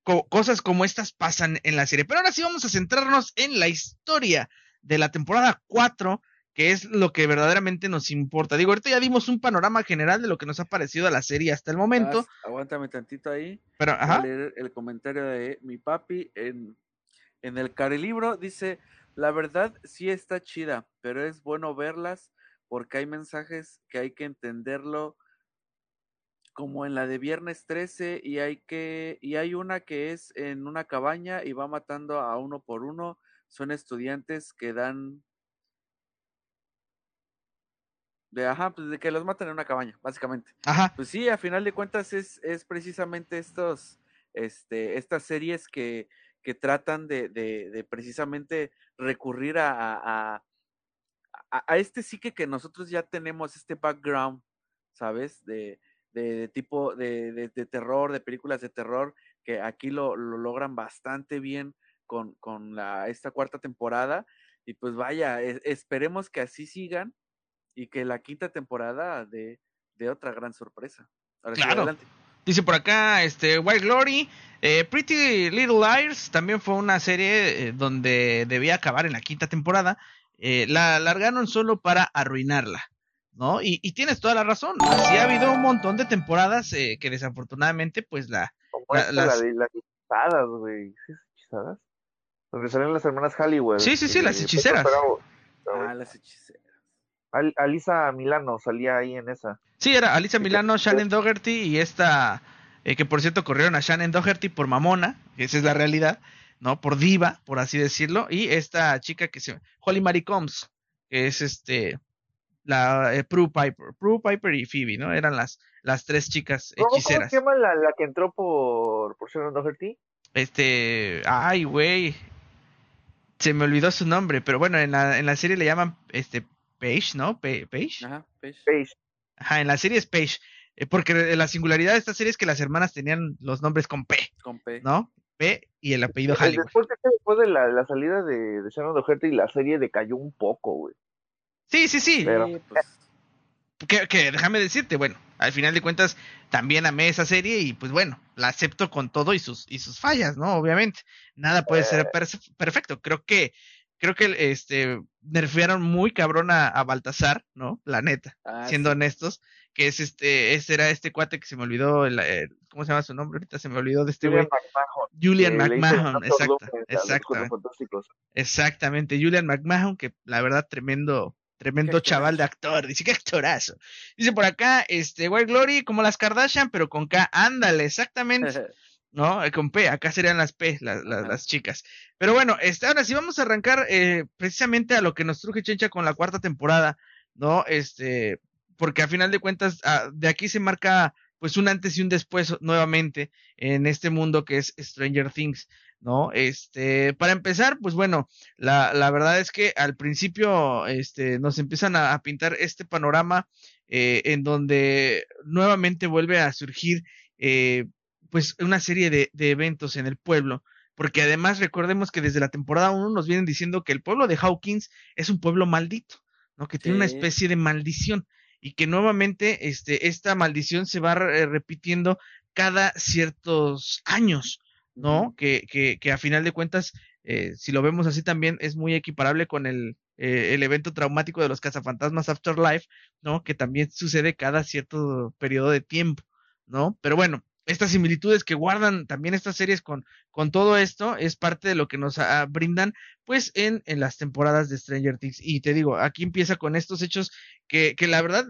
cosas como estas pasan en la serie. Pero ahora sí vamos a centrarnos en la historia de la temporada 4, que es lo que verdaderamente nos importa. Digo, ahorita ya dimos un panorama general de lo que nos ha parecido a la serie hasta el momento. aguántame tantito ahí. Pero, ajá. leer el comentario de mi papi en, en el carelibro. Dice, la verdad sí está chida, pero es bueno verlas porque hay mensajes que hay que entenderlo como en la de Viernes 13 y hay que y hay una que es en una cabaña y va matando a uno por uno. Son estudiantes que dan de ajá, pues de que los matan en una cabaña, básicamente. Ajá. Pues sí, a final de cuentas es, es precisamente estos este estas series que, que tratan de, de, de precisamente recurrir a, a, a, a, este psique que nosotros ya tenemos, este background, ¿sabes? De, de, tipo de, de, terror, de películas de terror, que aquí lo, lo logran bastante bien con, con la, esta cuarta temporada. Y pues vaya, esperemos que así sigan y que la quinta temporada de, de otra gran sorpresa. claro. Dice por acá, este, White Glory, eh, Pretty Little Liars también fue una serie eh, donde debía acabar en la quinta temporada. Eh, la largaron solo para arruinarla. ¿No? Y, y tienes toda la razón. Así ha habido un montón de temporadas eh, que desafortunadamente, pues la. Como La- esta, las- la de las hechizadas, güey. ¿Sí es hechizadas? Donde salen las hermanas Hollywood. Sí, sí, sí, las Eh, hechiceras. Pedro Bravo. Ah, las hechiceras. Al- Alisa Milano salía ahí en esa. Sí, era Alicia Sí, Milano, Shannon Doherty y esta. eh, que por cierto corrieron a Shannon Doherty por mamona, que esa es la realidad, ¿no? Por diva, por así decirlo. Y esta chica que se. Holly Marie Combs, que es este. La eh, Prue Piper. Prue Piper y Phoebe, ¿no? Eran las, las tres chicas ¿Cómo, cómo hechiceras. se llama la, la que entró por, por Sharon Doherty? Este, ay, güey. Se me olvidó su nombre, pero bueno, en la, en la serie le llaman este Paige, ¿no? Pa- Paige. Ajá, peixe. Paige. Ajá, en la serie es Paige. Eh, porque la singularidad de esta serie es que las hermanas tenían los nombres con P, Con P. ¿no? P y el apellido Hollywood. Después de, después de la, la salida de, de Sharon Doherty, la serie decayó un poco, güey. Sí, sí, sí. Pero- pues, Que, que déjame decirte, bueno, al final de cuentas también amé esa serie y pues bueno, la acepto con todo y sus y sus fallas, ¿no? Obviamente, nada puede ser perse- perfecto. Creo que creo que este nerfearon muy cabrón a, a Baltasar, ¿no? La neta, ah, siendo sí. honestos, que es este este era este cuate que se me olvidó el, el- ¿cómo se llama su nombre? Ahorita se me olvidó de este güey. Julian McMahon. Julian McMahon, Doctor exacto, Doom a los exactamente. Exactamente, Julian McMahon, que la verdad tremendo, tremendo Qué chaval de actor, dice que actorazo. Dice por acá, este, White Glory, como las Kardashian, pero con K, ándale, exactamente, ¿no? Eh, Con P, acá serían las P, las, las, las chicas. Pero bueno, este, ahora sí vamos a arrancar eh, precisamente a lo que nos truje Chencha con la cuarta temporada, ¿no? Este, porque a final de cuentas, ah, de aquí se marca pues un antes y un después nuevamente en este mundo que es Stranger Things, ¿no? Este, para empezar, pues bueno, la, la verdad es que al principio este, nos empiezan a, a pintar este panorama eh, en donde nuevamente vuelve a surgir eh, pues una serie de, de eventos en el pueblo. Porque además recordemos que desde la temporada 1 nos vienen diciendo que el pueblo de Hawkins es un pueblo maldito, ¿no? Que tiene una especie de maldición y que nuevamente este, esta maldición se va eh, repitiendo cada ciertos años, ¿no? Que, que, que a final de cuentas, eh, si lo vemos así también, es muy equiparable con el, eh, el evento traumático de los cazafantasmas Afterlife, ¿no? Que también sucede cada cierto periodo de tiempo, ¿no? Pero bueno, estas similitudes que guardan también estas series con, con todo esto es parte de lo que nos ah, brindan, pues, en, en las temporadas de Stranger Things. Y te digo, aquí empieza con estos hechos que, que la verdad,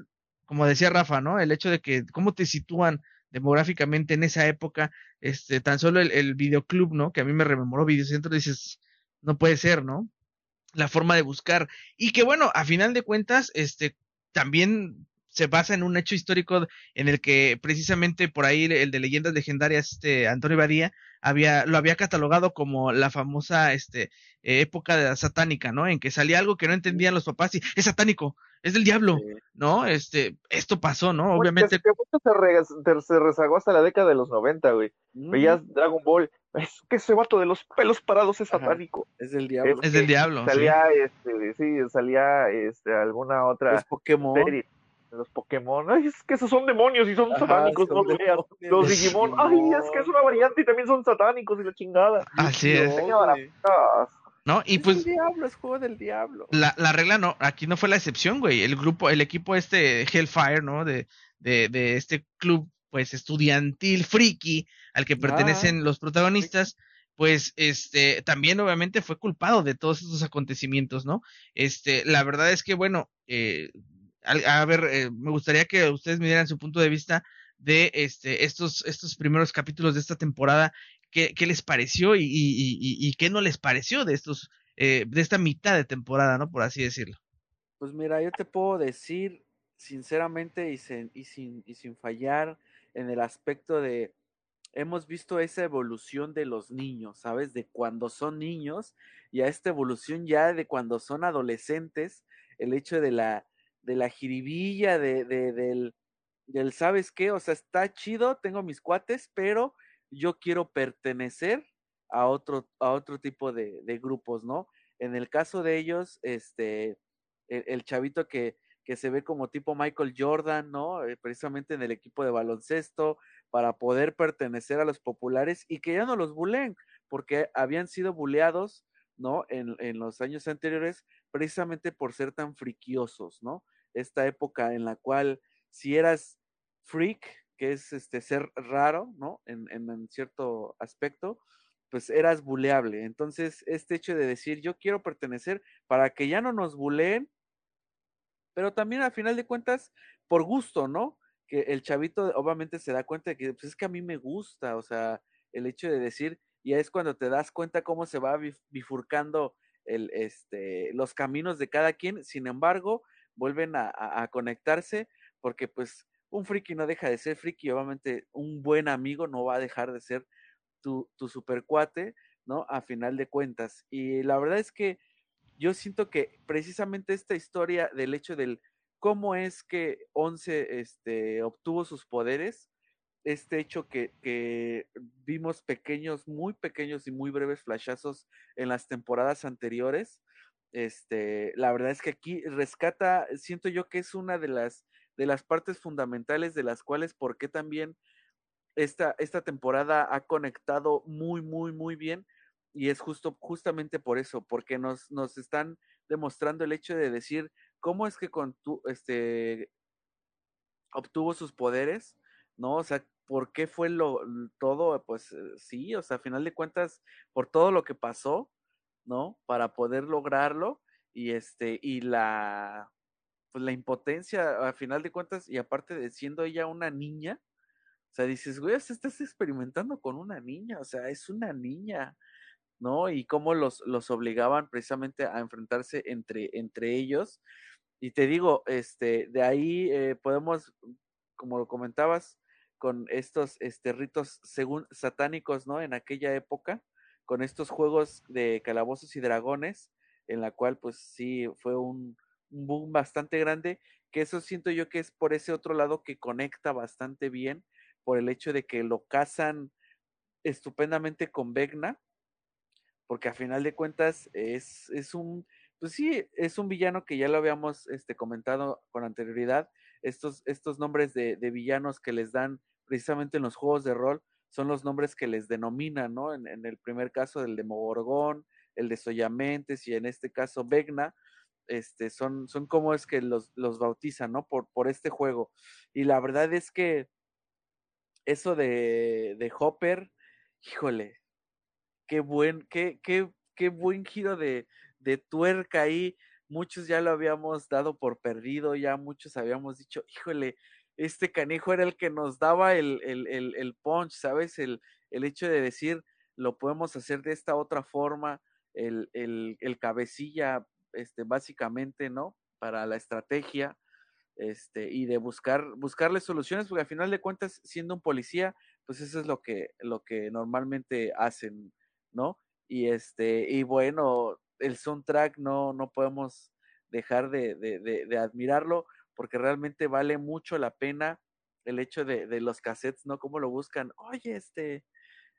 como decía Rafa, ¿no? El hecho de que cómo te sitúan demográficamente en esa época, este, tan solo el, videoclub, ¿no? Que a mí me rememoró Videocentro, dices, no puede ser, ¿no? La forma de buscar. Y que bueno, a final de cuentas, este, también se basa en un hecho histórico en el que precisamente por ahí el de leyendas legendarias, este, Antonio Badía, había, lo había catalogado como la famosa, este, época de la satánica, ¿no? En que salía algo que no entendían los papás y es satánico, es del diablo, Sí. ¿no? Este, esto pasó, ¿no? Pues, Obviamente, Que, que mucho se, re- se rezagó hasta la década de los 90, güey. Mm, Veías Dragon Ball. Es que ese vato de los pelos parados es Ajá. satánico. Es del diablo. es del diablo. sí. Salía, este, sí, salía este, alguna otra Los Pokémon. serie. Los Pokémon. Ay, es que esos son demonios y son Ajá, satánicos, son no demonios. Los Digimon. Ay, es que es una variante y también son satánicos y la chingada. Así es. ¿No? Y Es pues el diablo, es juego del diablo. la, la regla no, aquí no fue la excepción, güey. El grupo, el equipo este Hellfire, ¿no? De, de, de este club, pues, estudiantil, friki, al que Ah. pertenecen los protagonistas, pues, este, también obviamente fue culpado de todos esos acontecimientos, ¿no? Este, la verdad es que, bueno, eh, a, a ver, eh, me gustaría que ustedes me dieran su punto de vista de este, estos, estos primeros capítulos de esta temporada, qué, les pareció y, qué no les pareció de estos, eh, de esta mitad de temporada, ¿no? Por así decirlo. Pues mira, yo te puedo decir sinceramente y sin, y sin, y sin fallar en el aspecto de hemos visto esa evolución de los niños, ¿sabes? De cuando son niños y a esta evolución ya de cuando son adolescentes, el hecho de la, de la jiribilla, de, de, del, del, ¿sabes qué? O sea, está chido, tengo mis cuates, pero yo quiero pertenecer a otro, a otro tipo de, grupos, ¿no? En el caso de ellos, este, el, el chavito que, que se ve como tipo Michael Jordan, ¿no? Eh, precisamente en el equipo de baloncesto, para poder pertenecer a los populares y que ya no los buleen, porque habían sido buleados, ¿no? En, en los años anteriores, precisamente por ser tan friquiosos, ¿no? esta época en la cual si eras freak, que es este ser raro, ¿no? En, cierto aspecto, pues eras buleable. Entonces, este hecho de decir yo quiero pertenecer para que ya no nos buleen, pero también al final de cuentas, por gusto, ¿no? Que el chavito obviamente se da cuenta de que pues es que a mí me gusta, o sea, el hecho de decir, y es cuando te das cuenta cómo se va bifurcando el, este, los caminos de cada quien, sin embargo, vuelven a, conectarse porque pues un friki no deja de ser friki, obviamente un buen amigo no va a dejar de ser tu, tu super cuate, ¿no? A final de cuentas. Y la verdad es que yo siento que precisamente esta historia del hecho del cómo es que Once este, obtuvo sus poderes, este hecho que, que, vimos pequeños, muy pequeños y muy breves flashazos en las temporadas anteriores. Este, la verdad es que aquí rescata, siento yo que es una de las, de las partes fundamentales de las cuales, porque también esta, esta temporada ha conectado muy, muy, muy bien. Y es justo, justamente por eso, porque nos, nos están demostrando el hecho de decir cómo es que con tu, este, obtuvo sus poderes, ¿no? O sea, ¿por qué fue lo todo? Pues eh, sí, o sea, a final de cuentas, por todo lo que pasó, ¿no? Para poder lograrlo y este, y la, pues la impotencia, a final de cuentas, y aparte de siendo ella una niña, o sea, dices, güey, estás experimentando con una niña, o sea, es una niña, ¿no? Y cómo los, los obligaban precisamente a enfrentarse entre, entre ellos. Y te digo, este, de ahí eh, podemos, como lo comentabas, con estos este, ritos según satánicos, ¿no? En aquella época, con estos juegos de calabozos y dragones, en la cual pues sí fue un, un boom bastante grande, que eso siento yo que es por ese otro lado que conecta bastante bien, por el hecho de que lo casan estupendamente con Vegna, porque a final de cuentas es, es un, pues sí, es un villano que ya lo habíamos este, comentado con anterioridad, estos, estos nombres de, de villanos que les dan precisamente en los juegos de rol son los nombres que les denominan, ¿no? En, el primer caso del Demogorgón, el de Soyamentes y en este caso Vegna, este, son, son como es que los, los bautizan, ¿no? Por, por este juego. Y la verdad es que eso de, de Hopper, híjole, qué buen, qué, qué, qué buen giro de, de tuerca ahí. Muchos ya lo habíamos dado por perdido, ya muchos habíamos dicho, híjole, este canijo era el que nos daba el, el, el, el punch, ¿sabes? El, el, hecho de decir, lo podemos hacer de esta otra forma, el, el, el cabecilla, este, básicamente, ¿no? Para la estrategia, este, y de buscar, buscarle soluciones, porque al final de cuentas, siendo un policía, pues eso es lo que, lo que normalmente hacen, ¿no? Y este, y bueno, el soundtrack no, no podemos dejar de, de, admirarlo porque realmente vale mucho la pena el hecho de, de los cassettes, ¿no? Cómo lo buscan. Oye, este,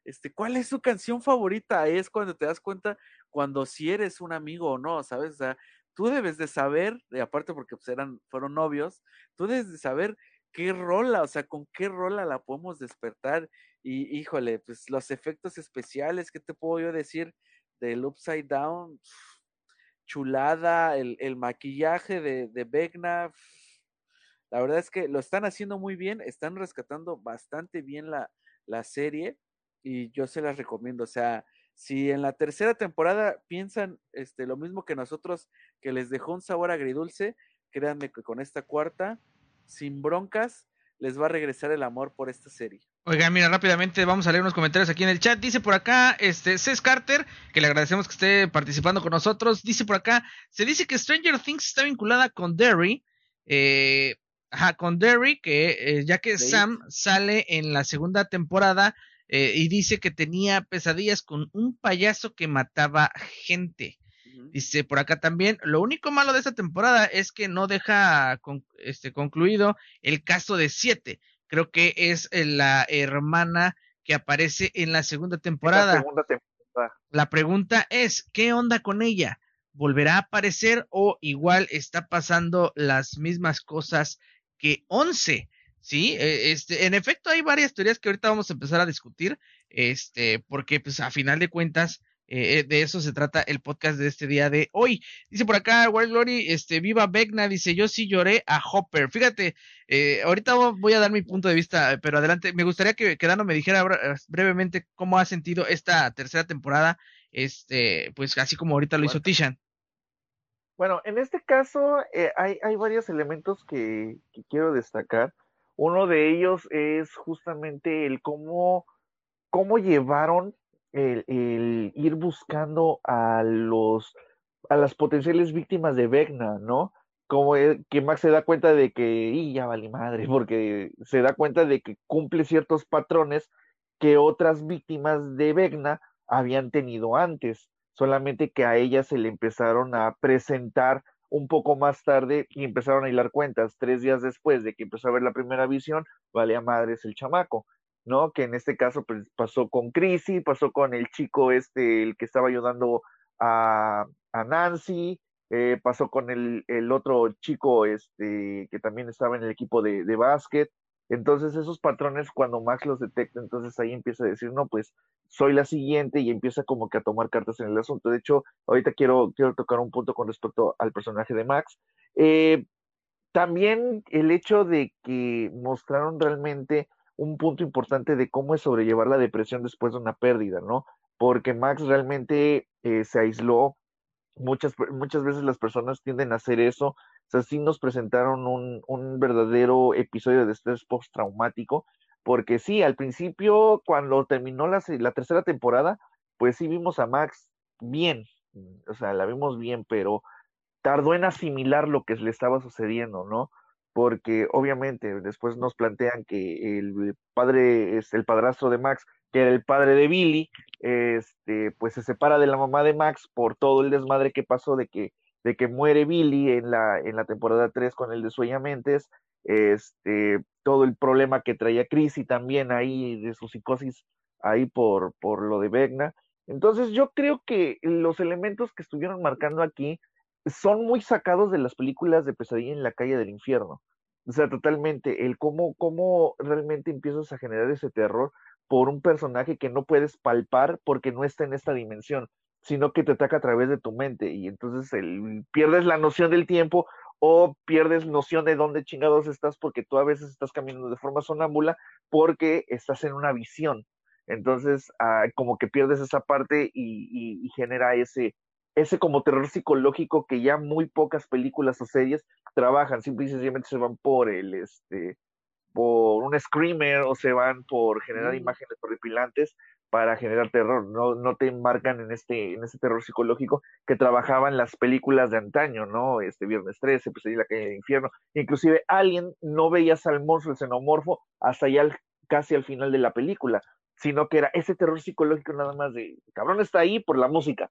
este, ¿cuál es su canción favorita? es cuando te das cuenta cuando si eres un amigo o no, ¿sabes? O sea, tú debes de saber, aparte porque pues eran, fueron novios, tú debes de saber qué rola, o sea, con qué rola la podemos despertar. Y híjole, pues los efectos especiales, ¿qué te puedo yo decir? Del Upside Down, chulada, el, el maquillaje de, de Vegna, la verdad es que lo están haciendo muy bien, están rescatando bastante bien la, la serie y yo se las recomiendo. O sea, si en la tercera temporada piensan este, lo mismo que nosotros, que les dejó un sabor agridulce, créanme que con esta cuarta, sin broncas, les va a regresar el amor por esta serie. Oiga, mira, rápidamente vamos a leer unos comentarios aquí en el chat. Dice por acá, este, Cés Carter, que le agradecemos que esté participando con nosotros. Dice por acá, se dice que Stranger Things está vinculada con Derry. Eh, Ajá, con Derry, que eh, ya que Sam sale en la segunda temporada eh, y dice que tenía pesadillas con un payaso que mataba gente. Dice por acá también, lo único malo de esta temporada es que no deja este, concluido el caso de siete. Creo que es eh, la hermana que aparece en la segunda temporada. La, segunda temporada. la pregunta es, ¿qué onda con ella? ¿Volverá a aparecer o igual está pasando las mismas cosas que 11. Sí, e, este, en efecto hay varias teorías que ahorita vamos a empezar a discutir, este, porque pues a final de cuentas eh, eh, de eso se trata el podcast de este día de hoy. Dice por acá, Wild Glory, este, viva Vecna, dice, yo sí lloré a Hopper. Fíjate, eh, ahorita voy a dar mi punto de vista, pero adelante, me gustaría que, que Dano me dijera brevemente cómo ha sentido esta tercera temporada, este, pues así como ahorita lo hizo Tishan. Bueno, en este caso hay, hay varios elementos que, que quiero destacar. Uno de ellos es justamente el cómo, cómo llevaron el, ir buscando a los a las potenciales víctimas de Vecna, ¿no? Como que Max se da cuenta de que, y ya vale madre, porque se da cuenta de que cumple ciertos patrones que otras víctimas de Vecna habían tenido antes, solamente que a ellas se le empezaron a presentar un poco más tarde y empezaron a hilar cuentas. Tres días después de que empezó a ver la primera visión, vale a madres el chamaco. ¿no? Que en este caso pues, pasó con Chrissy, pasó con el chico este, el que estaba ayudando a, a Nancy, eh, pasó con el, el, otro chico este, que también estaba en el equipo de, de básquet. Entonces esos patrones cuando Max los detecta, entonces ahí empieza a decir, no, pues soy la siguiente y empieza como que a tomar cartas en el asunto. De hecho, ahorita quiero, quiero tocar un punto con respecto al personaje de Max. Eh, también el hecho de que mostraron realmente un punto importante de cómo es sobrellevar la depresión después de una pérdida, ¿no? Porque Max realmente eh, se aisló, muchas, muchas veces las personas tienden a hacer eso, sea, sí nos presentaron un, un verdadero episodio de estrés postraumático, porque sí, al principio, cuando terminó la, la tercera temporada, pues sí vimos a Max bien, o sea, la vimos bien, pero tardó en asimilar lo que le estaba sucediendo, ¿no? porque obviamente después nos plantean que el padre es el padrastro de Max, que era el padre de Billy, este, pues se separa de la mamá de Max por todo el desmadre que pasó de que, de que muere Billy en la, en la temporada 3 con el de Sueñamentes, este, todo el problema que traía Chrissy también ahí de su psicosis ahí por, por lo de Vegna. Entonces yo creo que los elementos que estuvieron marcando aquí son muy sacados de las películas de Pesadilla en la calle del infierno. O sea, totalmente, el cómo, cómo realmente empiezas a generar ese terror por un personaje que no puedes palpar porque no está en esta dimensión, sino que te ataca a través de tu mente y entonces el, pierdes la noción del tiempo o pierdes noción de dónde chingados estás porque tú a veces estás caminando de forma sonámbula porque estás en una visión. Entonces, ah, como que pierdes esa parte y, y genera ese, ese como terror psicológico que ya muy pocas películas o series trabajan, simple y sencillamente se van por el este por un screamer o se van por generar mm. imágenes horripilantes para generar terror, no, te embarcan en este, en terror psicológico que trabajaban las películas de antaño, ¿no? Este Viernes 13, pues la calle del infierno, inclusive Alien no veías al monstruo, el xenomorfo, hasta ya casi al final de la película, sino que era ese terror psicológico nada más de, cabrón está ahí por la música,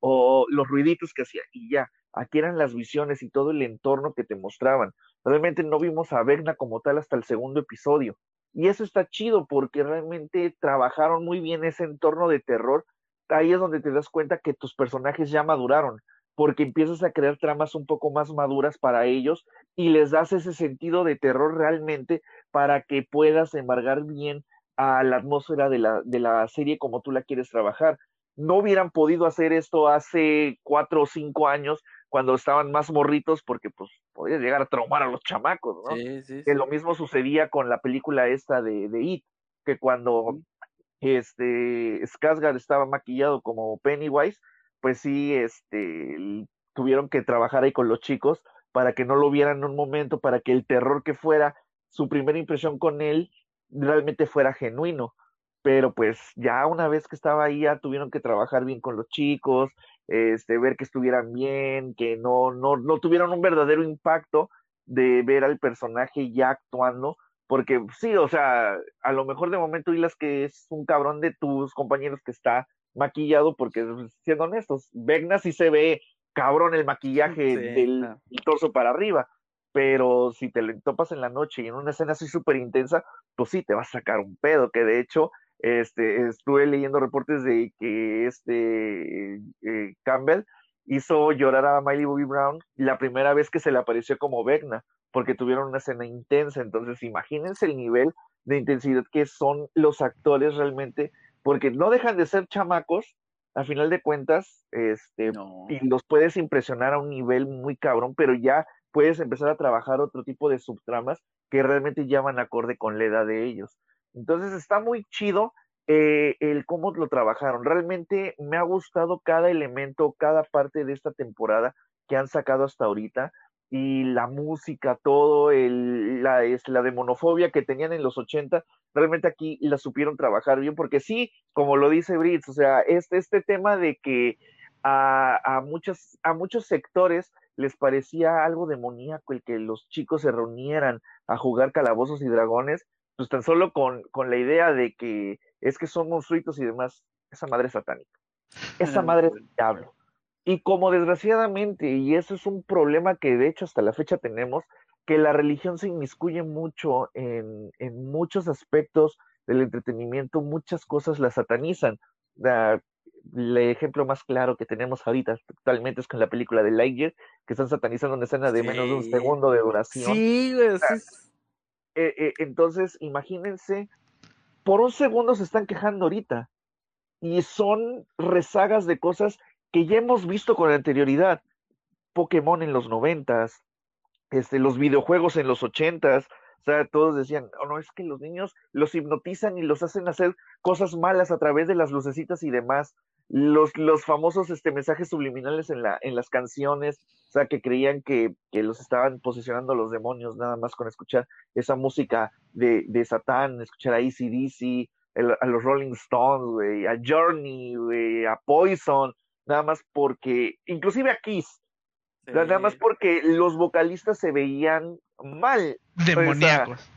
o los ruiditos que hacía y ya. Aquí eran las visiones y todo el entorno que te mostraban. Realmente no vimos a Vegna como tal hasta el segundo episodio. Y eso está chido porque realmente trabajaron muy bien ese entorno de terror. Ahí es donde te das cuenta que tus personajes ya maduraron, porque empiezas a crear tramas un poco más maduras para ellos y les das ese sentido de terror realmente para que puedas embargar bien a la atmósfera de la, de la serie como tú la quieres trabajar no hubieran podido hacer esto hace cuatro o cinco años cuando estaban más morritos porque pues podías llegar a traumar a los chamacos, ¿no? que lo mismo sucedía con la película esta de, de It, que cuando este Skarsgård estaba maquillado como Pennywise, pues sí, este tuvieron que trabajar ahí con los chicos para que no lo vieran en un momento, para que el terror que fuera su primera impresión con él realmente fuera genuino pero pues ya una vez que estaba ahí ya tuvieron que trabajar bien con los chicos, este, ver que estuvieran bien, que no, no, no tuvieron un verdadero impacto de ver al personaje ya actuando, porque sí, o sea, a lo mejor de momento dilas que es un cabrón de tus compañeros que está maquillado, porque siendo honestos, Vegna sí se ve cabrón el maquillaje del torso para arriba, pero si te lo topas en la noche y en una escena así súper intensa, pues sí, te vas a sacar un pedo, que de hecho este, estuve leyendo reportes de que este eh, Campbell hizo llorar a Miley Bobby Brown la primera vez que se le apareció como Vecna, porque tuvieron una escena intensa. Entonces, imagínense el nivel de intensidad que son los actores realmente, porque no dejan de ser chamacos, a final de cuentas, este, y los puedes impresionar a un nivel muy cabrón, pero ya puedes empezar a trabajar otro tipo de subtramas que realmente ya van acorde con la edad de ellos. Entonces está muy chido eh, el cómo lo trabajaron. Realmente me ha gustado cada elemento, cada parte de esta temporada que han sacado hasta ahorita y la música, todo, el, la, es, la demonofobia que tenían en los 80, realmente aquí la supieron trabajar bien, porque sí, como lo dice Brits, o sea, este, este tema de que a, a, a muchos sectores les parecía algo demoníaco el que los chicos se reunieran a jugar calabozos y dragones, pues tan solo con, con la idea de que es que son monstruitos y demás, esa madre es satánica, esa madre es diablo. Y como desgraciadamente, y eso es un problema que de hecho hasta la fecha tenemos, que la religión se inmiscuye mucho en, en muchos aspectos del entretenimiento, muchas cosas la satanizan. el ejemplo más claro que tenemos ahorita actualmente es con la película de Lightyear, que están satanizando una escena de menos de un segundo de duración. Sí, güey, eh, eh, entonces, imagínense, por un segundo se están quejando ahorita. Y son rezagas de cosas que ya hemos visto con anterioridad. Pokémon en los noventas, este, los videojuegos en los ochentas, o sea, todos decían, oh, no, es que los niños los hipnotizan y los hacen hacer cosas malas a través de las lucecitas y demás. Los, los famosos este, mensajes subliminales en, la, en las canciones, o sea, que creían que, que los estaban posicionando los demonios nada más con escuchar esa música de, de Satán, escuchar a ACDC, a los Rolling Stones, a Journey, a Poison, nada más porque, inclusive a Kiss, nada más porque los vocalistas se veían mal. Demoníacos.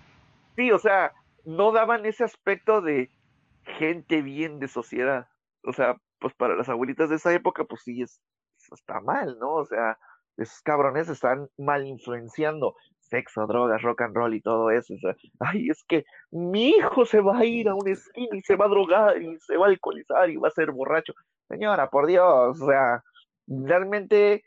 sí, o sea, no daban ese aspecto de gente bien de sociedad. O sea, pues para las abuelitas de esa época, pues sí, es, está mal, ¿no? O sea, esos cabrones están mal influenciando sexo, drogas, rock and roll y todo eso. O sea, ay, es que mi hijo se va a ir a un esquina y se va a drogar y se va a alcoholizar y va a ser borracho. Señora, por Dios, o sea, realmente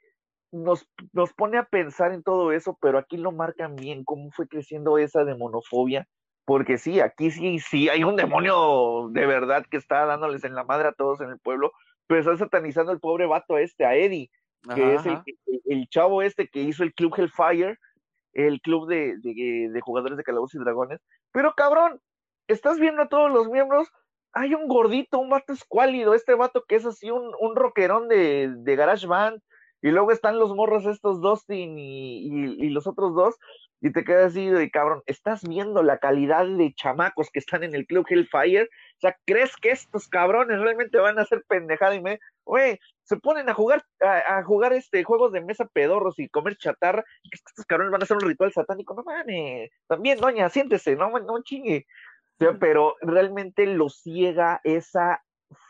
nos, nos pone a pensar en todo eso, pero aquí lo marcan bien, cómo fue creciendo esa demonofobia, porque sí, aquí sí, sí, hay un demonio de verdad que está dándoles en la madre a todos en el pueblo, pero está satanizando al pobre vato este, a Eddie, que es el, chavo este que hizo el Club Hellfire, el club de, de, de jugadores de Calabozos y Dragones, pero cabrón, estás viendo a todos los miembros hay un gordito, un vato escuálido, este vato que es así un, un rockerón de, de Garage Band, y luego están los morros estos Dustin y, y, los otros dos, y te quedas así de cabrón, estás viendo la calidad de chamacos que están en el Club Hellfire, o sea, ¿crees que estos cabrones realmente van a ser pendejada y me, güey, se ponen a jugar, a, jugar este juegos de mesa pedorros y comer chatarra, estos cabrones van a hacer un ritual satánico, no mames, también, doña, siéntese, no, no chingue, pero realmente los ciega esa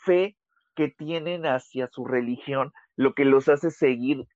fe que tienen hacia su religión, lo que los hace seguir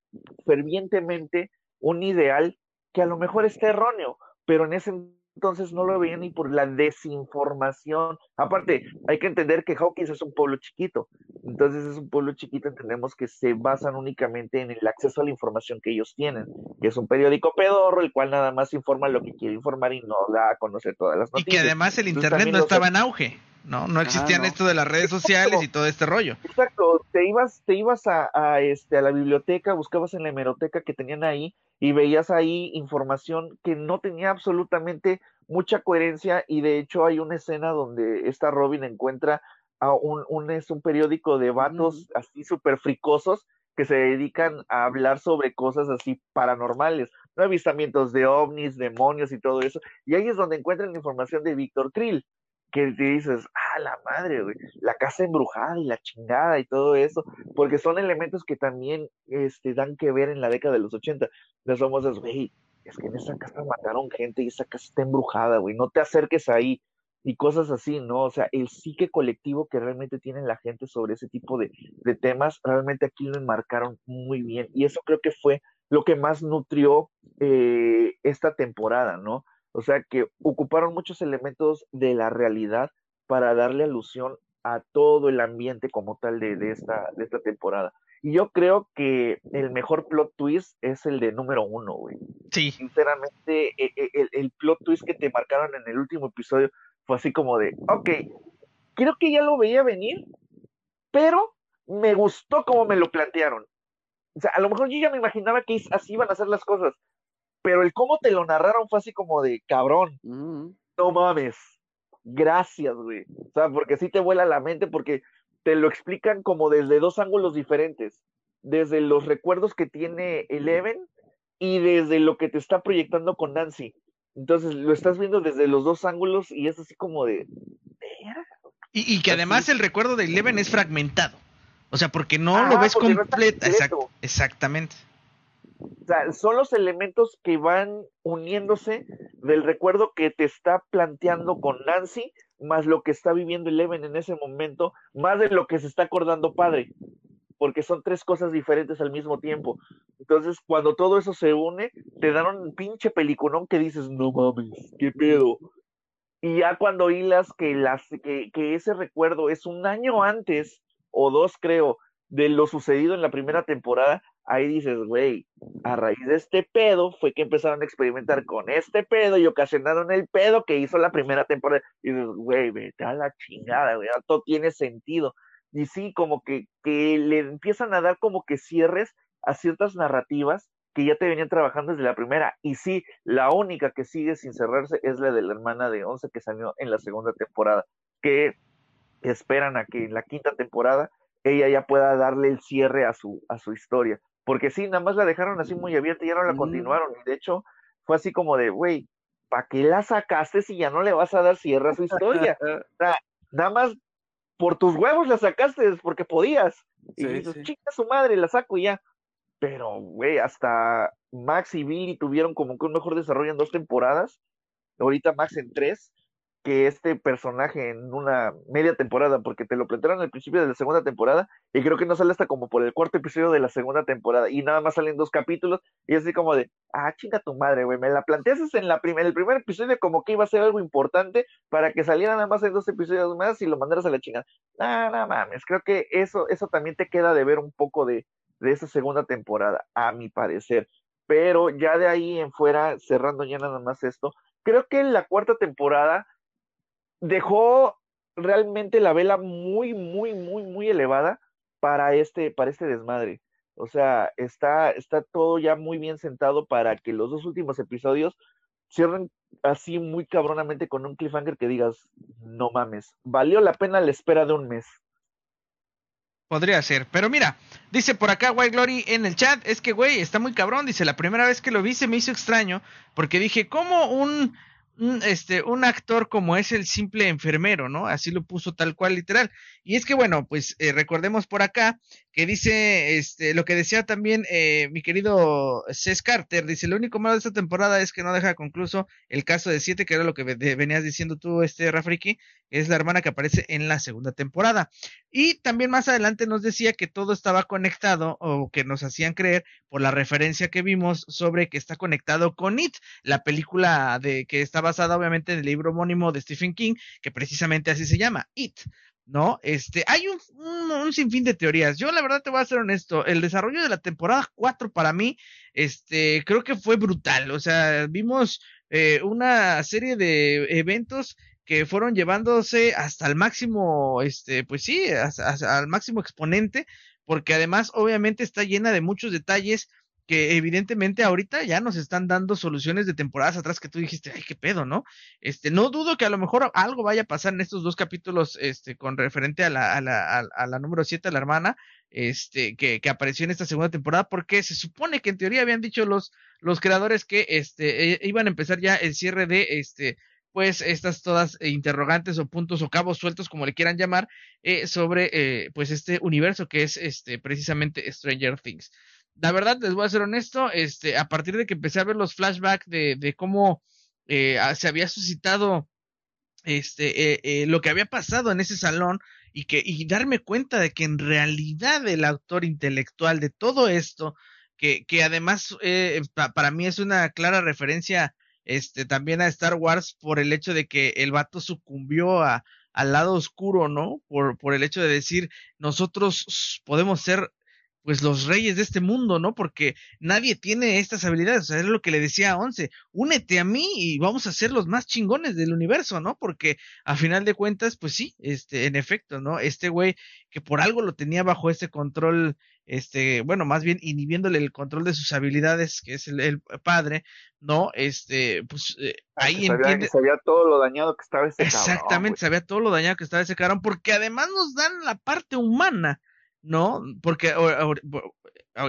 fervientemente un ideal que a lo mejor está erróneo, pero en ese entonces no lo veían ni por la desinformación. Aparte, hay que entender que Hawkins es un pueblo chiquito, entonces es un pueblo chiquito, entendemos que se basan únicamente en el acceso a la información que ellos tienen, que es un periódico pedorro, el cual nada más informa lo que quiere informar y no da a conocer todas las noticias. Y que además el Internet no estaba en auge. ¿no? No existían esto de las redes sociales y todo este rollo. Exacto, te ibas, te ibas a, a, este, a la biblioteca, buscabas en la hemeroteca que tenían ahí y veías ahí información que no tenía absolutamente mucha coherencia y de hecho hay una escena donde esta Robin encuentra a un, un, es un periódico de vatos así súper fricosos que se dedican a hablar sobre cosas así paranormales, avistamientos de ovnis, demonios y todo eso, y ahí es donde encuentran la información de Víctor Krill, que te dices, ah, la madre, güey, la casa embrujada y la chingada y todo eso, porque son elementos que también este, dan que ver en la década de los 80. Las famosas, güey, es que en esa casa mataron gente y esa casa está embrujada, güey, no te acerques ahí y cosas así, ¿no? O sea, el psique colectivo que realmente tiene la gente sobre ese tipo de, de temas, realmente aquí lo enmarcaron muy bien y eso creo que fue lo que más nutrió eh, esta temporada, ¿no? O sea que ocuparon muchos elementos de la realidad para darle alusión a todo el ambiente como tal de, de, esta, de esta temporada. Y yo creo que el mejor plot twist es el de número uno, güey. Sí. Sinceramente, e, e, el, el, plot twist que te marcaron en el último episodio fue así como de, ok, creo que ya lo veía venir, pero me gustó como me lo plantearon. O sea, a lo mejor yo ya me imaginaba que así iban a ser las cosas, pero el cómo te lo narraron fue así como de cabrón. Mm. No mames. Gracias, güey. O sea, porque sí te vuela la mente, porque te lo explican como desde dos ángulos diferentes. Desde los recuerdos que tiene Eleven y desde lo que te está proyectando con Nancy. Entonces lo estás viendo desde los dos ángulos y es así como de. Y, y que además el recuerdo de Eleven es fragmentado. O sea, porque no lo ves completo. exactamente. Son los elementos que van uniéndose del recuerdo que te está planteando con Nancy, más lo que está viviendo Eleven en ese momento, más de lo que se está acordando padre, porque son tres cosas diferentes al mismo tiempo. Entonces, cuando todo eso se une, te dan un pinche peliculón que dices, no mames, qué pedo. Y ya cuando hilas que, las, que, que ese recuerdo es un año antes, o dos creo, de lo sucedido en la primera temporada, ahí dices, güey, a raíz de este pedo fue que empezaron a experimentar con este pedo y ocasionaron el pedo que hizo la primera temporada. Y dices, güey, vete a la chingada, güey, todo tiene sentido. Y sí, como que, que le empiezan a dar como que cierres a ciertas narrativas que ya te venían trabajando desde la primera. Y sí, la única que sigue sin cerrarse es la de la hermana de Once que salió en la segunda temporada, que esperan a que en la quinta temporada ella ya pueda darle el cierre a su, a su historia. Porque sí, nada más la dejaron así muy abierta y ya no la continuaron. Y de hecho, fue así como de, güey, ¿para qué la sacaste si ya no le vas a dar cierre a su historia? o sea, nada más por tus huevos la sacaste porque podías. Y dices, chica su madre, la saco y ya. Pero, güey, hasta Max y Billy tuvieron como que un mejor desarrollo en dos temporadas. Ahorita Max en tres que este personaje en una media temporada, porque te lo plantearon al principio de la segunda temporada, y creo que no sale hasta como por el cuarto episodio de la segunda temporada, y nada más salen dos capítulos, y así como de, ah, chinga tu madre, güey, me la planteaste en la en el primer episodio como que iba a ser algo importante para que saliera nada más en dos episodios más y lo mandaras a la chingada. No, no mames, creo que eso, eso también te queda de ver un poco de, de esa segunda temporada, a mi parecer. Pero ya de ahí en fuera, cerrando ya nada más esto, creo que en la cuarta temporada dejó realmente la vela muy, muy, muy, muy elevada para este, para este desmadre. O sea, está, está todo ya muy bien sentado para que los dos últimos episodios cierren así muy cabronamente con un cliffhanger que digas, no mames, valió la pena la espera de un mes. Podría ser, pero mira, dice por acá White Glory en el chat, es que güey, está muy cabrón, dice, la primera vez que lo vi se me hizo extraño, porque dije, ¿cómo un un, este, un actor como es el simple enfermero, ¿no? Así lo puso tal cual, literal. Y es que, bueno, pues eh, recordemos por acá que dice, este, lo que decía también eh, mi querido Cés Carter, dice, lo único malo de esta temporada es que no deja concluso el caso de siete, que era lo que venías diciendo tú, este, Rafriki, es la hermana que aparece en la segunda temporada. Y también más adelante nos decía que todo estaba conectado, o que nos hacían creer por la referencia que vimos sobre que está conectado con It, la película de que está basada obviamente en el libro homónimo de Stephen King, que precisamente así se llama, It. ¿No? Este, hay un, un, sinfín de teorías. Yo la verdad te voy a ser honesto, el desarrollo de la temporada 4 para mí, este, creo que fue brutal. O sea, vimos eh, una serie de eventos que fueron llevándose hasta el máximo, este, pues sí, hasta, al máximo exponente, porque además obviamente está llena de muchos detalles que evidentemente ahorita ya nos están dando soluciones de temporadas atrás que tú dijiste, ay, qué pedo, ¿no? Este, no dudo que a lo mejor algo vaya a pasar en estos dos capítulos, este, con referente a la, a la, a la número 7, la hermana, este, que, que apareció en esta segunda temporada, porque se supone que en teoría habían dicho los, los creadores que, este, e, iban a empezar ya el cierre de, este, pues estas todas interrogantes o puntos o cabos sueltos como le quieran llamar eh, sobre eh, pues este universo que es este precisamente Stranger Things la verdad, les voy a ser honesto, este, a partir de que empecé a ver los flashbacks de, de cómo eh, se había suscitado este, eh, eh, lo que había pasado en ese salón y que y darme cuenta de que en realidad el autor intelectual de todo esto, que, que además eh, para mí es una clara referencia este, también a Star Wars por el hecho de que el vato sucumbió a, al lado oscuro, ¿no? Por, por el hecho de decir, nosotros podemos ser pues los reyes de este mundo, ¿no? Porque nadie tiene estas habilidades, o sea, es lo que le decía a Once, únete a mí y vamos a ser los más chingones del universo, ¿no? Porque a final de cuentas, pues sí, este, en efecto, ¿no? Este güey que por algo lo tenía bajo ese control, este, bueno, más bien inhibiéndole el control de sus habilidades, que es el, padre, ¿no? Este, pues eh, ahí entiende. Sabía todo lo dañado que estaba ese Exactamente, sabía todo lo dañado que estaba ese cabrón, porque además nos dan la parte humana ¿no? Porque,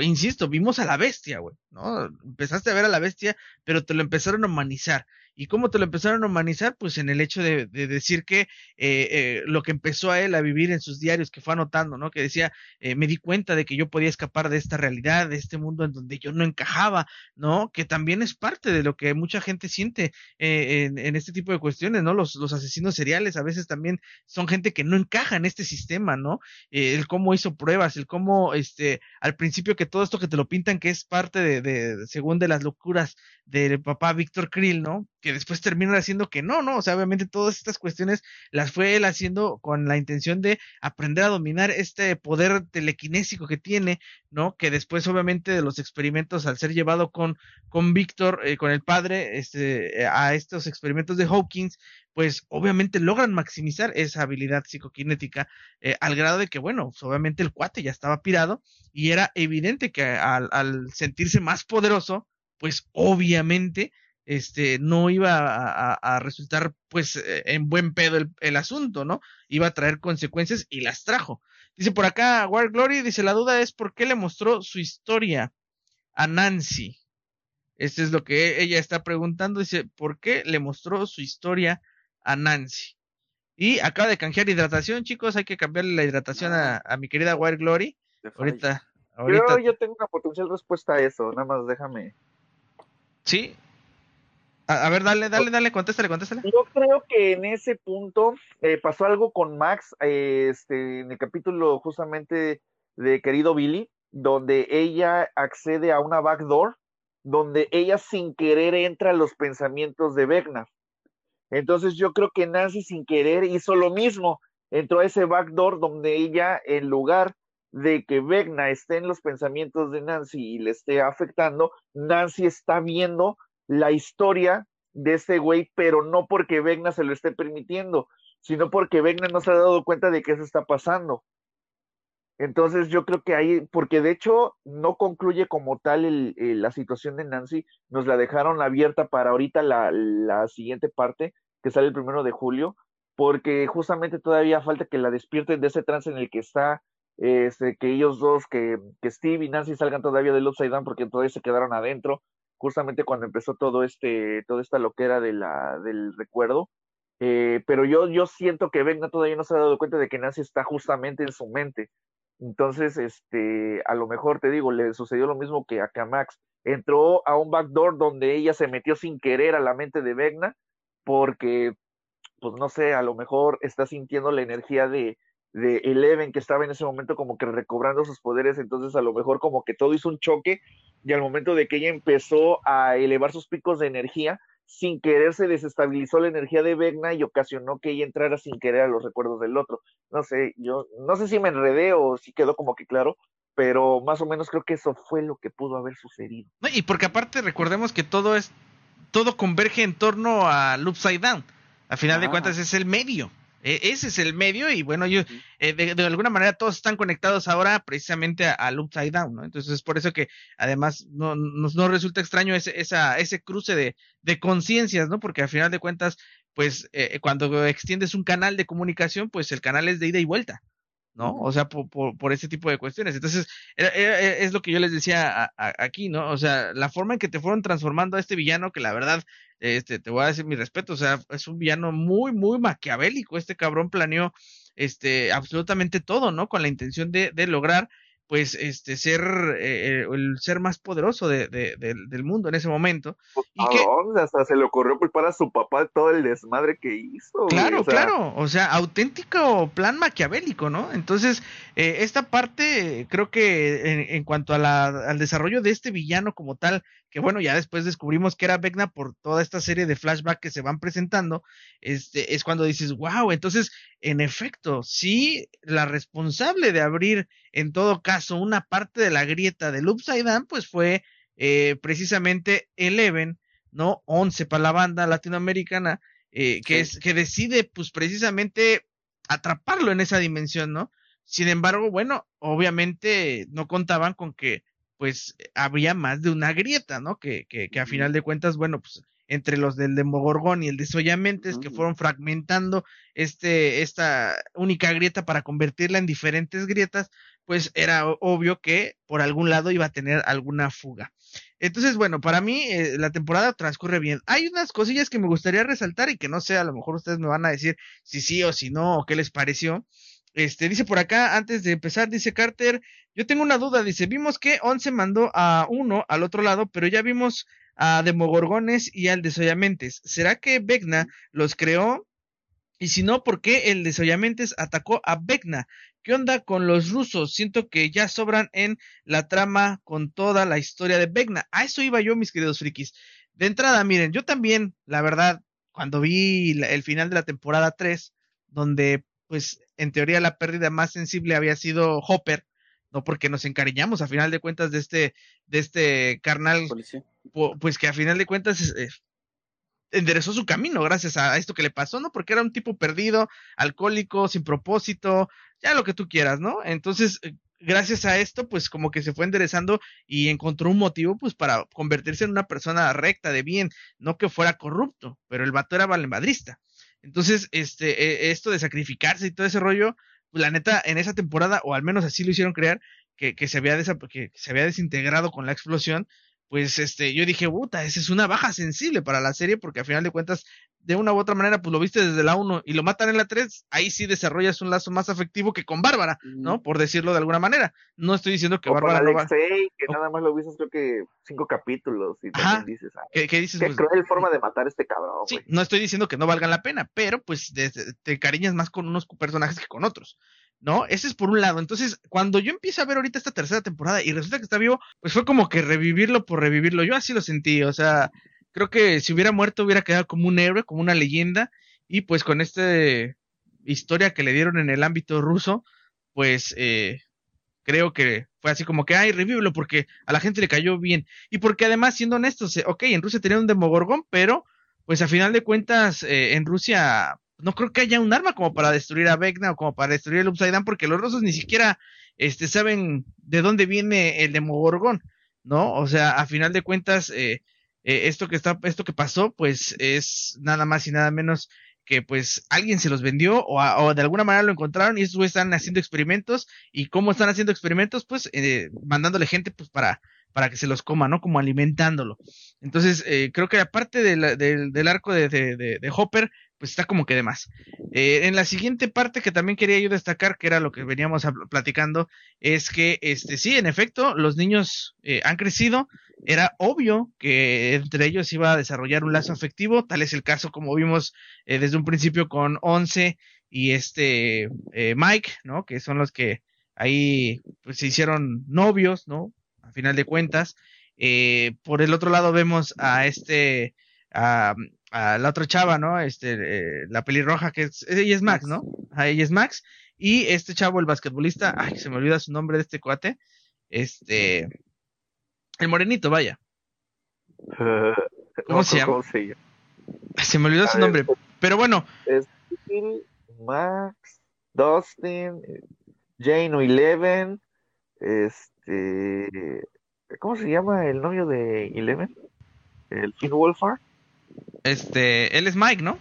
insisto, vimos a la bestia, güey, ¿no? Empezaste a ver a la bestia, pero te lo empezaron a humanizar. ¿Y cómo te lo empezaron a humanizar? Pues en el hecho de, decir que eh, eh, lo que empezó a él a vivir en sus diarios, que fue anotando, ¿no? Que decía, eh, me di cuenta de que yo podía escapar de esta realidad, de este mundo en donde yo no encajaba, ¿no? Que también es parte de lo que mucha gente siente en, en, este tipo de cuestiones, ¿no? Los, los asesinos seriales a veces también son gente que no encaja en este sistema, ¿no? el cómo hizo pruebas, el cómo, este, al principio que todo esto que te lo pintan que es parte de, de según de las locuras del papá Víctor Krill, ¿no? Que después termina haciendo que no, ¿no? O sea, obviamente todas estas cuestiones las fue él haciendo con la intención de aprender a dominar este poder telequinésico que tiene, ¿no? Que después, obviamente, de los experimentos, al ser llevado con, con Víctor, eh, con el padre, este, a estos experimentos de Hawkins, pues obviamente logran maximizar esa habilidad psicoquinética eh, al grado de que, bueno, pues, obviamente el cuate ya estaba pirado y era evidente que al sentirse más poderoso, pues obviamente este no iba a, resultar pues eh, en buen pedo el, asunto, ¿no? Iba a traer consecuencias y las trajo. Dice por acá War Glory, dice la duda es por qué le mostró su historia a Nancy. Este es lo que ella está preguntando, dice, ¿por qué le mostró su historia a Nancy? Y acaba de canjear hidratación, chicos, hay que cambiarle la hidratación a, a mi querida War Glory. Ahorita, ahorita. Yo, yo tengo una potencial respuesta a eso, nada más déjame Sí. A, ver, dale, dale, dale, contéstale, contéstale. Yo creo que en ese punto eh, pasó algo con Max, eh, este, en el capítulo justamente de Querido Billy, donde ella accede a una backdoor, donde ella sin querer entra a los pensamientos de Vecna. Entonces yo creo que Nancy sin querer hizo lo mismo, entró a ese backdoor donde ella, en lugar de que Vecna esté en los pensamientos de Nancy y le esté afectando, Nancy está viendo la historia de ese güey, pero no porque Vecna se lo esté permitiendo, sino porque Vecna no se ha dado cuenta de que eso está pasando. Entonces yo creo que ahí, porque de hecho no concluye como tal la situación de Nancy, nos la dejaron abierta para ahorita la, la siguiente parte, que sale el primero de julio, porque justamente todavía falta que la despierten de ese trance en el que está este, que ellos dos, que, que Steve y Nancy salgan todavía del Upside Down porque todavía se quedaron adentro, justamente cuando empezó todo este, toda esta loquera de del recuerdo. Eh, pero yo, yo siento que Vegna todavía no se ha dado cuenta de que Nancy está justamente en su mente. Entonces, este, a lo mejor te digo, le sucedió lo mismo que a Max. Entró a un backdoor donde ella se metió sin querer a la mente de Vegna, porque, pues no sé, a lo mejor está sintiendo la energía de, de Eleven que estaba en ese momento como que recobrando sus poderes, entonces a lo mejor como que todo hizo un choque y al momento de que ella empezó a elevar sus picos de energía, sin querer se desestabilizó la energía de Vegna y ocasionó que ella entrara sin querer a los recuerdos del otro. No sé, yo no sé si me enredé o si quedó como que claro, pero más o menos creo que eso fue lo que pudo haber sucedido. y porque aparte recordemos que todo es todo converge en torno al Upside Down. A final de cuentas es el medio. E, ese es el medio y bueno, yo, eh, de, alguna manera todos están conectados ahora precisamente al Upside Down, ¿no? Entonces es por eso que además no, nos no resulta extraño ese, esa, ese cruce de, de conciencias, ¿no? Porque al final de cuentas, pues eh, cuando extiendes un canal de comunicación, pues el canal es de ida y vuelta. ¿no? O sea, por, por, ese tipo de cuestiones. Entonces, es lo que yo les decía aquí, ¿no? O sea, la forma en que te fueron transformando a este villano, que la verdad, este, te voy a decir mi respeto, o sea, es un villano muy, muy maquiavélico. Este cabrón planeó, este, absolutamente todo, ¿no? Con la intención de, de lograr pues este ser eh, eh, el ser más poderoso de, del mundo en ese momento pues, y que hasta se le ocurrió culpar a su papá todo el desmadre que hizo claro claro o sea auténtico plan maquiavélico no entonces eh, esta parte creo que en, cuanto a la, al desarrollo de este villano como tal que bueno, ya después descubrimos que era Vecna por toda esta serie de flashback que se van presentando, este, es cuando dices, wow, entonces, en efecto, sí, la responsable de abrir, en todo caso, una parte de la grieta del Upside Down, pues fue eh, precisamente Eleven, ¿no? 11 para la banda latinoamericana, eh, que, es, que decide, pues precisamente atraparlo en esa dimensión, ¿no? Sin embargo, bueno, obviamente no contaban con que pues había más de una grieta, ¿no? Que, que, que a final de cuentas, bueno, pues entre los del Demogorgón y el de Soyamentes, que fueron fragmentando este, esta única grieta para convertirla en diferentes grietas, pues era obvio que por algún lado iba a tener alguna fuga. Entonces, bueno, para mí eh, la temporada transcurre bien. Hay unas cosillas que me gustaría resaltar y que no sé, a lo mejor ustedes me van a decir si sí o si no, o qué les pareció. Este, dice por acá, antes de empezar, dice Carter, yo tengo una duda, dice, vimos que Once mandó a uno al otro lado, pero ya vimos a Demogorgones y al Desoyamentes. ¿Será que Vecna los creó? Y si no, ¿por qué el Desoyamentes atacó a Vecna? ¿Qué onda con los rusos? Siento que ya sobran en la trama con toda la historia de Vecna. A eso iba yo, mis queridos frikis. De entrada, miren, yo también, la verdad, cuando vi el final de la temporada 3, donde pues en teoría la pérdida más sensible había sido Hopper, no porque nos encariñamos a final de cuentas de este, de este carnal, pues que a final de cuentas eh, enderezó su camino gracias a esto que le pasó, ¿no? Porque era un tipo perdido, alcohólico, sin propósito, ya lo que tú quieras, ¿no? Entonces, eh, gracias a esto, pues como que se fue enderezando y encontró un motivo, pues para convertirse en una persona recta, de bien, no que fuera corrupto, pero el vato era valemadrista. Entonces, este, e, esto de sacrificarse y todo ese rollo, pues, la neta, en esa temporada, o al menos así lo hicieron creer, que, que se había que se había desintegrado con la explosión, pues este, yo dije, puta, esa es una baja sensible para la serie, porque a final de cuentas, de una u otra manera, pues lo viste desde la 1 y lo matan en la 3, ahí sí desarrollas un lazo más afectivo que con Bárbara, ¿no? Por decirlo de alguna manera. No estoy diciendo que Bárbara no va... que nada más lo viste creo que cinco capítulos y también dices, ah, ¿qué, dices? Qué pues, cruel forma de matar a este cabrón, Sí, no estoy diciendo que no valgan la pena, pero pues te cariñas más con unos personajes que con otros. ¿No? Ese es por un lado. Entonces, cuando yo empiezo a ver ahorita esta tercera temporada y resulta que está vivo, pues fue como que revivirlo por revivirlo. Yo así lo sentí, o sea, creo que si hubiera muerto hubiera quedado como un héroe, como una leyenda, y pues con esta historia que le dieron en el ámbito ruso, pues eh, creo que fue así como que, ay, revívelo porque a la gente le cayó bien. Y porque además, siendo honestos, eh, ok, en Rusia tenía un demogorgón, pero pues a final de cuentas, eh, en Rusia no creo que haya un arma como para destruir a Vecna o como para destruir el Upside Down, porque los rusos ni siquiera este, saben de dónde viene el Demogorgón, ¿no? O sea, a final de cuentas, eh, eh, esto que está, esto que pasó, pues es nada más y nada menos que pues alguien se los vendió o, de alguna manera lo encontraron y estos están haciendo experimentos y cómo están haciendo experimentos pues eh, mandándole gente pues para para que se los coma, ¿no? Como alimentándolo. Entonces, eh, creo que aparte de del arco de, de, Hopper, pues está como que de más. Eh, en la siguiente parte que también quería yo destacar, que era lo que veníamos platicando, es que, este, sí, en efecto, los niños eh, han crecido. Era obvio que entre ellos iba a desarrollar un lazo afectivo. Tal es el caso, como vimos eh, desde un principio con Once y este Mike, ¿no? Que son los que ahí pues, se hicieron novios, ¿no? A final de cuentas. por el otro lado vemos a este a, la otra chava, ¿no? Este, eh, la pelirroja que es, ella es Max, ¿no? ella es Max. Y este chavo, el basquetbolista, ay, se me olvida su nombre de este cuate. Este, el morenito, vaya. ¿Cómo se llama? se, me olvidó su nombre. Pero bueno. Es Max, Dustin, Jane o Eleven, este, ¿cómo se llama el novio de Eleven? El Finn Wolfhard. Este, él es Mike, ¿no?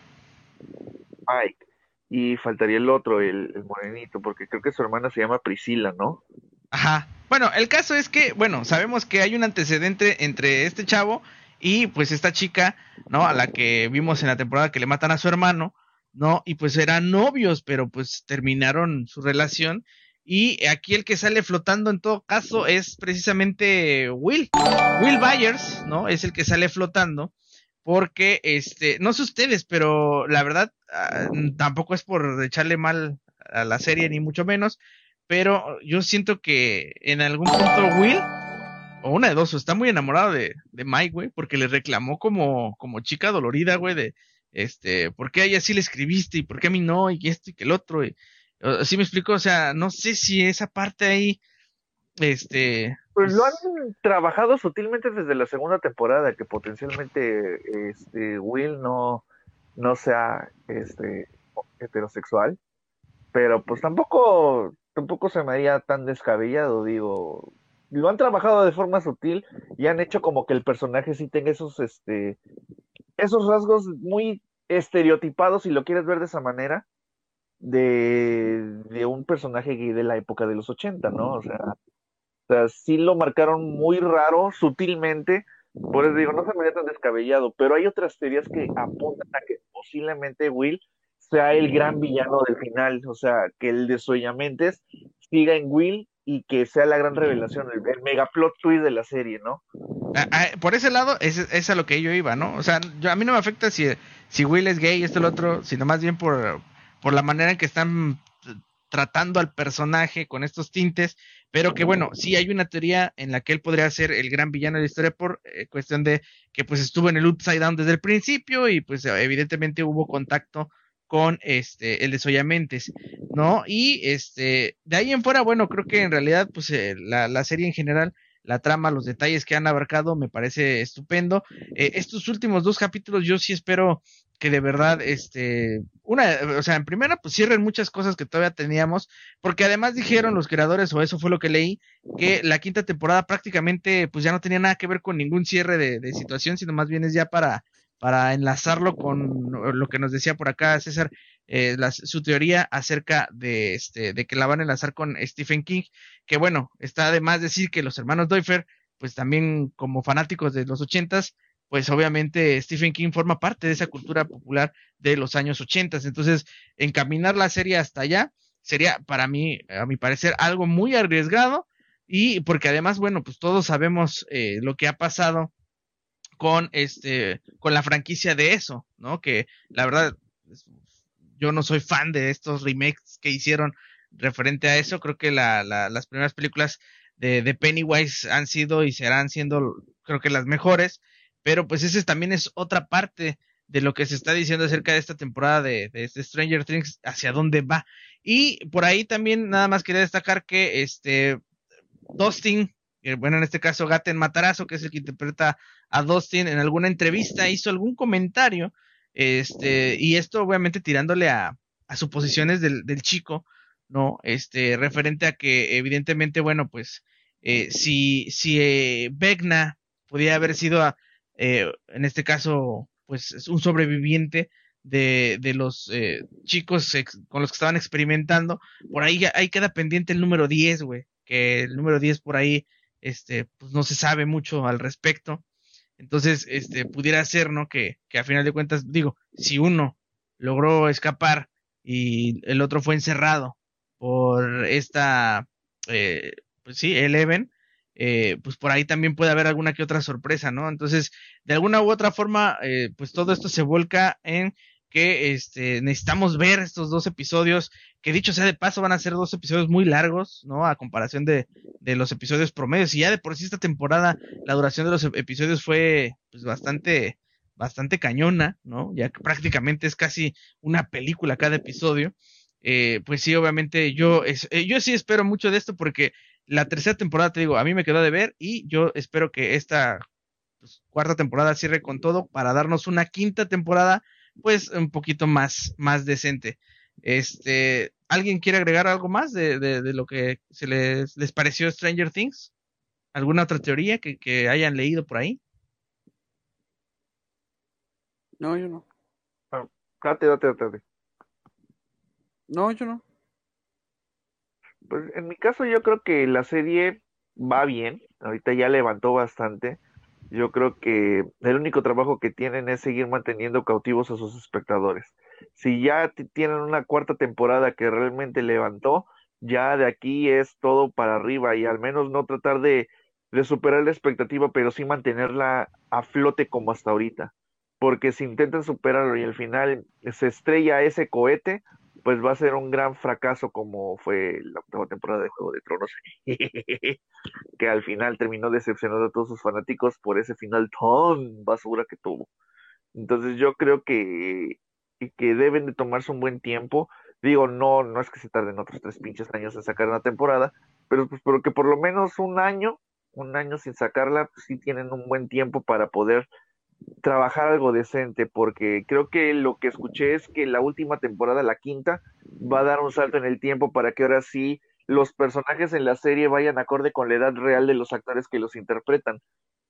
Mike. Y faltaría el otro, el, morenito, porque creo que su hermana se llama Priscila, ¿no? Ajá. Bueno, el caso es que, bueno, sabemos que hay un antecedente entre este chavo y pues esta chica, ¿no? A la que vimos en la temporada que le matan a su hermano, ¿no? Y pues eran novios, pero pues terminaron su relación. Y aquí el que sale flotando en todo caso es precisamente Will. Will Byers, ¿no? Es el que sale flotando porque este, no sé ustedes, pero la verdad ah, tampoco es por echarle mal a la serie ni mucho menos, pero yo siento que en algún punto Will o una de dos, o está muy enamorado de, de Mike, güey, porque le reclamó como, como chica dolorida, güey, de, este, ¿por qué a ella sí le escribiste y por qué a mí no? Y esto y que el otro, y, así me explico, o sea, no sé si esa parte ahí, este... Pues lo han trabajado sutilmente desde la segunda temporada, que potencialmente, este, Will no, no sea, este, heterosexual, pero pues tampoco, tampoco se me haría tan descabellado, digo, lo han trabajado de forma sutil y han hecho como que el personaje sí tenga esos, este, esos rasgos muy estereotipados, si lo quieres ver de esa manera, de, de un personaje gay de la época de los 80, ¿no? O sea, o sea, sí lo marcaron muy raro, sutilmente, por eso digo, no se me haría tan descabellado, pero hay otras teorías que apuntan a que posiblemente Will sea el gran villano del final, o sea, que el de Soyamentes siga en Will y que sea la gran revelación, el, mega plot twist de la serie, ¿no? Ah, ah, por ese lado, es, es, a lo que yo iba, ¿no? O sea, yo, a mí no me afecta si, si Will es gay, esto, el otro, sino más bien por, por la manera en que están tratando al personaje con estos tintes, pero que bueno, sí hay una teoría en la que él podría ser el gran villano de la historia por eh, cuestión de que pues estuvo en el Upside Down desde el principio y pues evidentemente hubo contacto con este el desoyamentes, ¿no? Y este de ahí en fuera, bueno, creo que en realidad pues eh, la, la, serie en general, la trama, los detalles que han abarcado me parece estupendo. Eh, estos últimos dos capítulos yo sí espero que de verdad, este, una, o sea, en primera, pues cierren muchas cosas que todavía teníamos, porque además dijeron los creadores, o eso fue lo que leí, que la quinta temporada prácticamente, pues ya no tenía nada que ver con ningún cierre de, situación, sino más bien es ya para para enlazarlo con lo que nos decía por acá César, eh, su teoría acerca de, este, de que la van a enlazar con Stephen King, que bueno, está además decir que los hermanos Doifer, pues también como fanáticos de los ochentas, pues obviamente Stephen King forma parte de esa cultura popular de los años ochentas, entonces encaminar la serie hasta allá sería para mí, a mi parecer, algo muy arriesgado y porque además, bueno, pues todos sabemos eh, lo que ha pasado con este con la franquicia de eso, ¿no? Que la verdad yo no soy fan de estos remakes que hicieron referente a eso, creo que la, la, las primeras películas de, de, Pennywise han sido y serán siendo creo que las mejores, pero pues ese también es otra parte de lo que se está diciendo acerca de esta temporada de, de, Stranger Things, hacia dónde va. Y por ahí también nada más quería destacar que este Dustin eh, bueno, en este caso Gaten Matarazo, que es el que interpreta a Dustin, en alguna entrevista hizo algún comentario, este, y esto obviamente tirándole a, a suposiciones del, del chico, ¿no? Este, referente a que evidentemente, bueno, pues, eh, si, si eh, Vecna podía haber sido, eh, en este caso, pues, un sobreviviente de, de los eh, chicos con los que estaban experimentando, por ahí, ahí queda pendiente el número 10, güey, que el número 10 por ahí este, pues no se sabe mucho al respecto. Entonces, este, pudiera ser, ¿no? Que, que a final de cuentas, digo, si uno logró escapar y el otro fue encerrado por esta, eh, pues sí, Eleven, eh, pues por ahí también puede haber alguna que otra sorpresa, ¿no? Entonces, de alguna u otra forma, eh, pues todo esto se vuelca en que este, necesitamos ver estos dos episodios, que dicho sea de paso van a ser dos episodios muy largos, ¿no? A comparación de, de los episodios promedios. Y ya de por sí esta temporada la duración de los episodios fue pues bastante, bastante cañona, ¿no? Ya que prácticamente es casi una película cada episodio. Eh, pues sí, obviamente yo, es, eh, yo sí espero mucho de esto porque la tercera temporada, te digo, a mí me quedó de ver y yo espero que esta pues, cuarta temporada cierre con todo para darnos una quinta temporada pues un poquito más, más decente. Este, ¿alguien quiere agregar algo más de, de, lo que se les, les, pareció Stranger Things? ¿Alguna otra teoría que, que, hayan leído por ahí? No, yo no. Ah, date, date, date. No, yo no. Pues en mi caso yo creo que la serie va bien. Ahorita ya levantó bastante. Yo creo que el único trabajo que tienen es seguir manteniendo cautivos a sus espectadores. Si ya tienen una cuarta temporada que realmente levantó, ya de aquí es todo para arriba y al menos no tratar de, de superar la expectativa, pero sí mantenerla a flote como hasta ahorita. Porque si intentan superarlo y al final se estrella ese cohete, pues va a ser un gran fracaso como fue la octava temporada de Juego de Tronos, que al final terminó decepcionando a todos sus fanáticos por ese final tan basura que tuvo. Entonces yo creo que, que deben de tomarse un buen tiempo. Digo, no, no es que se tarden otros tres pinches años en sacar una temporada, pero pues porque por lo menos un año, un año sin sacarla, pues sí tienen un buen tiempo para poder trabajar algo decente, porque creo que lo que escuché es que la última temporada, la quinta, va a dar un salto en el tiempo para que ahora sí los personajes en la serie vayan acorde con la edad real de los actores que los interpretan,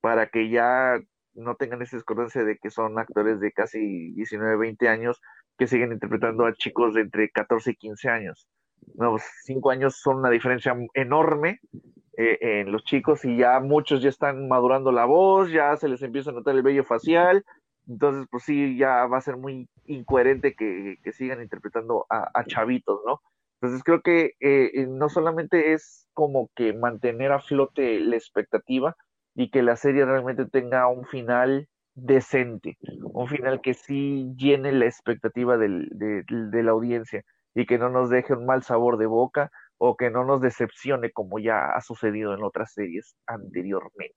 para que ya no tengan esa discordancia de que son actores de casi 19, 20 años que siguen interpretando a chicos de entre 14 y 15 años. No, cinco años son una diferencia enorme eh, en los chicos y ya muchos ya están madurando la voz, ya se les empieza a notar el vello facial, entonces pues sí, ya va a ser muy incoherente que, sigan interpretando a, chavitos, ¿no? Entonces creo que eh, eh, no solamente es como que mantener a flote la expectativa y que la serie realmente tenga un final decente, un final que sí llene la expectativa del, de la audiencia y que no nos deje un mal sabor de boca o que no nos decepcione como ya ha sucedido en otras series anteriormente.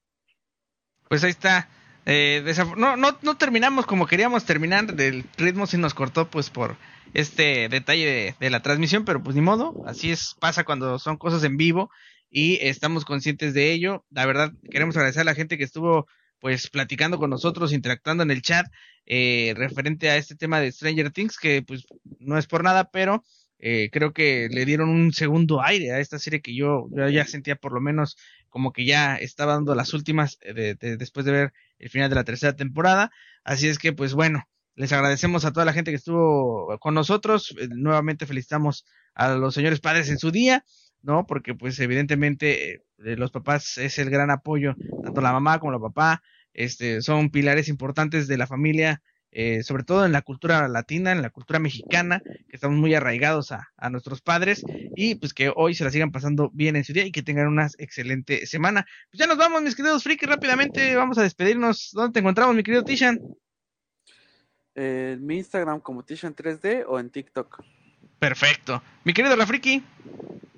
Pues ahí está. Eh, no, no, no terminamos como queríamos terminar, del ritmo si nos cortó pues por este detalle de, la transmisión, pero pues ni modo, así es, pasa cuando son cosas en vivo y estamos conscientes de ello. La verdad, queremos agradecer a la gente que estuvo pues platicando con nosotros, interactuando en el chat eh, referente a este tema de Stranger Things, que pues no es por nada, pero eh, creo que le dieron un segundo aire a esta serie que yo, ya sentía por lo menos como que ya estaba dando las últimas eh, después de ver el final de la tercera temporada. Así es que, pues bueno, les agradecemos a toda la gente que estuvo con nosotros. Eh, nuevamente felicitamos a los señores padres en su día, ¿no? Porque pues evidentemente los papás es el gran apoyo, tanto la mamá como el papá, este, son pilares importantes de la familia eh, sobre todo en la cultura latina, en la cultura mexicana, que estamos muy arraigados a, nuestros padres y pues que hoy se la sigan pasando bien en su día y que tengan una excelente semana. Pues ya nos vamos, mis queridos friki, rápidamente vamos a despedirnos. ¿Dónde te encontramos, mi querido Tishan? en mi Instagram como Tishan3D o en TikTok. Perfecto. Mi querido Rafriki.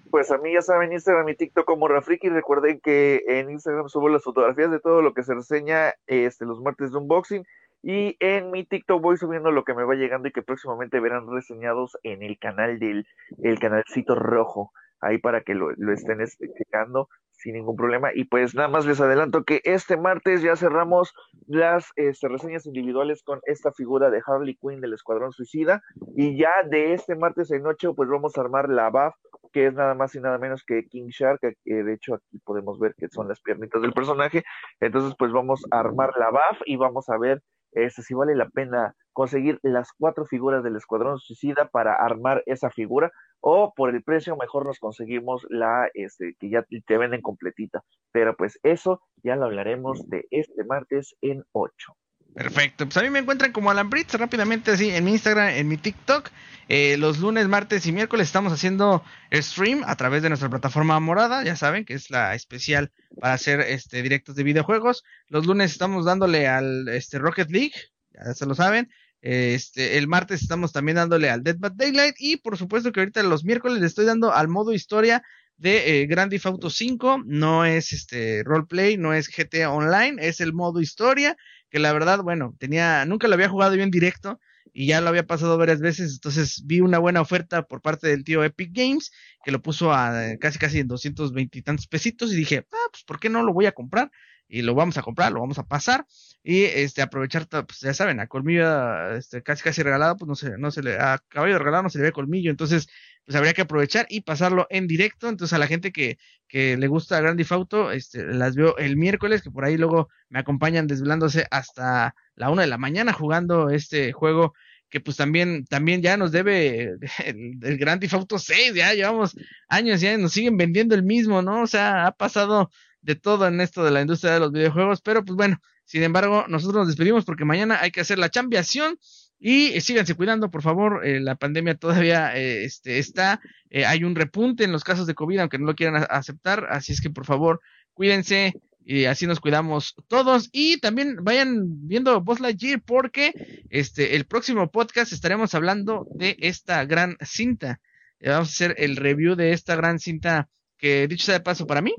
Pues a mí ya saben Instagram y TikTok como Rafriki. Recuerden que en Instagram subo las fotografías de todo lo que se reseña este, los martes de unboxing y en mi TikTok voy subiendo lo que me va llegando y que próximamente verán reseñados en el canal del el canalcito rojo. Ahí para que lo, estén checando sin ningún problema. Y pues nada más les adelanto que este martes ya cerramos las este, reseñas individuales con esta figura de Harley Quinn del Escuadrón Suicida. Y ya de este martes en noche, pues vamos a armar la BAF, que es nada más y nada menos que King Shark. Que de hecho aquí podemos ver que son las piernitas del personaje. Entonces, pues vamos a armar la BAF y vamos a ver este, si vale la pena conseguir las cuatro figuras del Escuadrón Suicida para armar esa figura o por el precio mejor nos conseguimos la este, que ya te venden completita. Pero pues eso ya lo hablaremos de este martes en 8. Perfecto, pues a mí me encuentran como Alan Brits rápidamente así en mi Instagram, en mi TikTok. Eh, los lunes, martes y miércoles estamos haciendo stream a través de nuestra plataforma morada, ya saben que es la especial para hacer este directos de videojuegos. Los lunes estamos dándole al este Rocket League, ya se lo saben. Este, el martes estamos también dándole al Dead by Daylight y por supuesto que ahorita los miércoles le estoy dando al modo historia de eh, Grand Theft Auto 5, no es este roleplay, no es GTA Online, es el modo historia, que la verdad, bueno, tenía, nunca lo había jugado bien directo, y ya lo había pasado varias veces, entonces vi una buena oferta por parte del tío Epic Games, que lo puso a casi casi en 220 y tantos pesitos y dije, ah, pues ¿por qué no lo voy a comprar? Y lo vamos a comprar, lo vamos a pasar y este aprovechar, pues ya saben, a colmillo este, casi casi regalado, pues no se, no se le, a caballo regalado no se le ve colmillo, entonces pues habría que aprovechar y pasarlo en directo. Entonces a la gente que, que le gusta Grand Theft Auto, este, las veo el miércoles, que por ahí luego me acompañan desvelándose hasta la una de la mañana jugando este juego que pues también, también ya nos debe el, el Grand Theft Auto 6, ya llevamos años, ya nos siguen vendiendo el mismo, ¿no? O sea, ha pasado de todo en esto de la industria de los videojuegos, pero pues bueno, sin embargo, nosotros nos despedimos porque mañana hay que hacer la chambiación y eh, síganse cuidando, por favor, eh, la pandemia todavía eh, este, está, hay un repunte en los casos de COVID, aunque no lo quieran aceptar, así es que por favor, cuídense, y así nos cuidamos todos y también vayan viendo Buzz Lightyear porque este el próximo podcast estaremos hablando de esta gran cinta. Vamos a hacer el review de esta gran cinta que dicho sea de paso para mí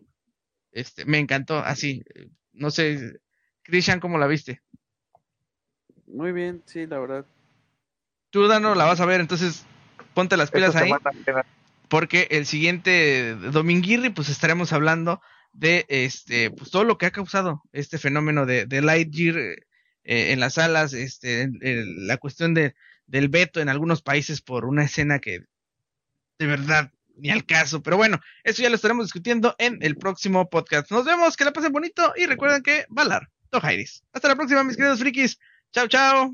este me encantó así. No sé, Christian, ¿cómo la viste? Muy bien, sí, la verdad. Tú, Dano, la vas a ver, entonces ponte las pilas ahí. Porque el siguiente Dominguirri, pues estaremos hablando de este pues todo lo que ha causado este fenómeno de, de Lightyear eh, en las salas, este la cuestión de, del veto en algunos países por una escena que de verdad ni al caso, pero bueno, eso ya lo estaremos discutiendo en el próximo podcast. Nos vemos, que la pasen bonito y recuerden que Valar, Tojairis. Hasta la próxima, mis queridos frikis. Chao, chao.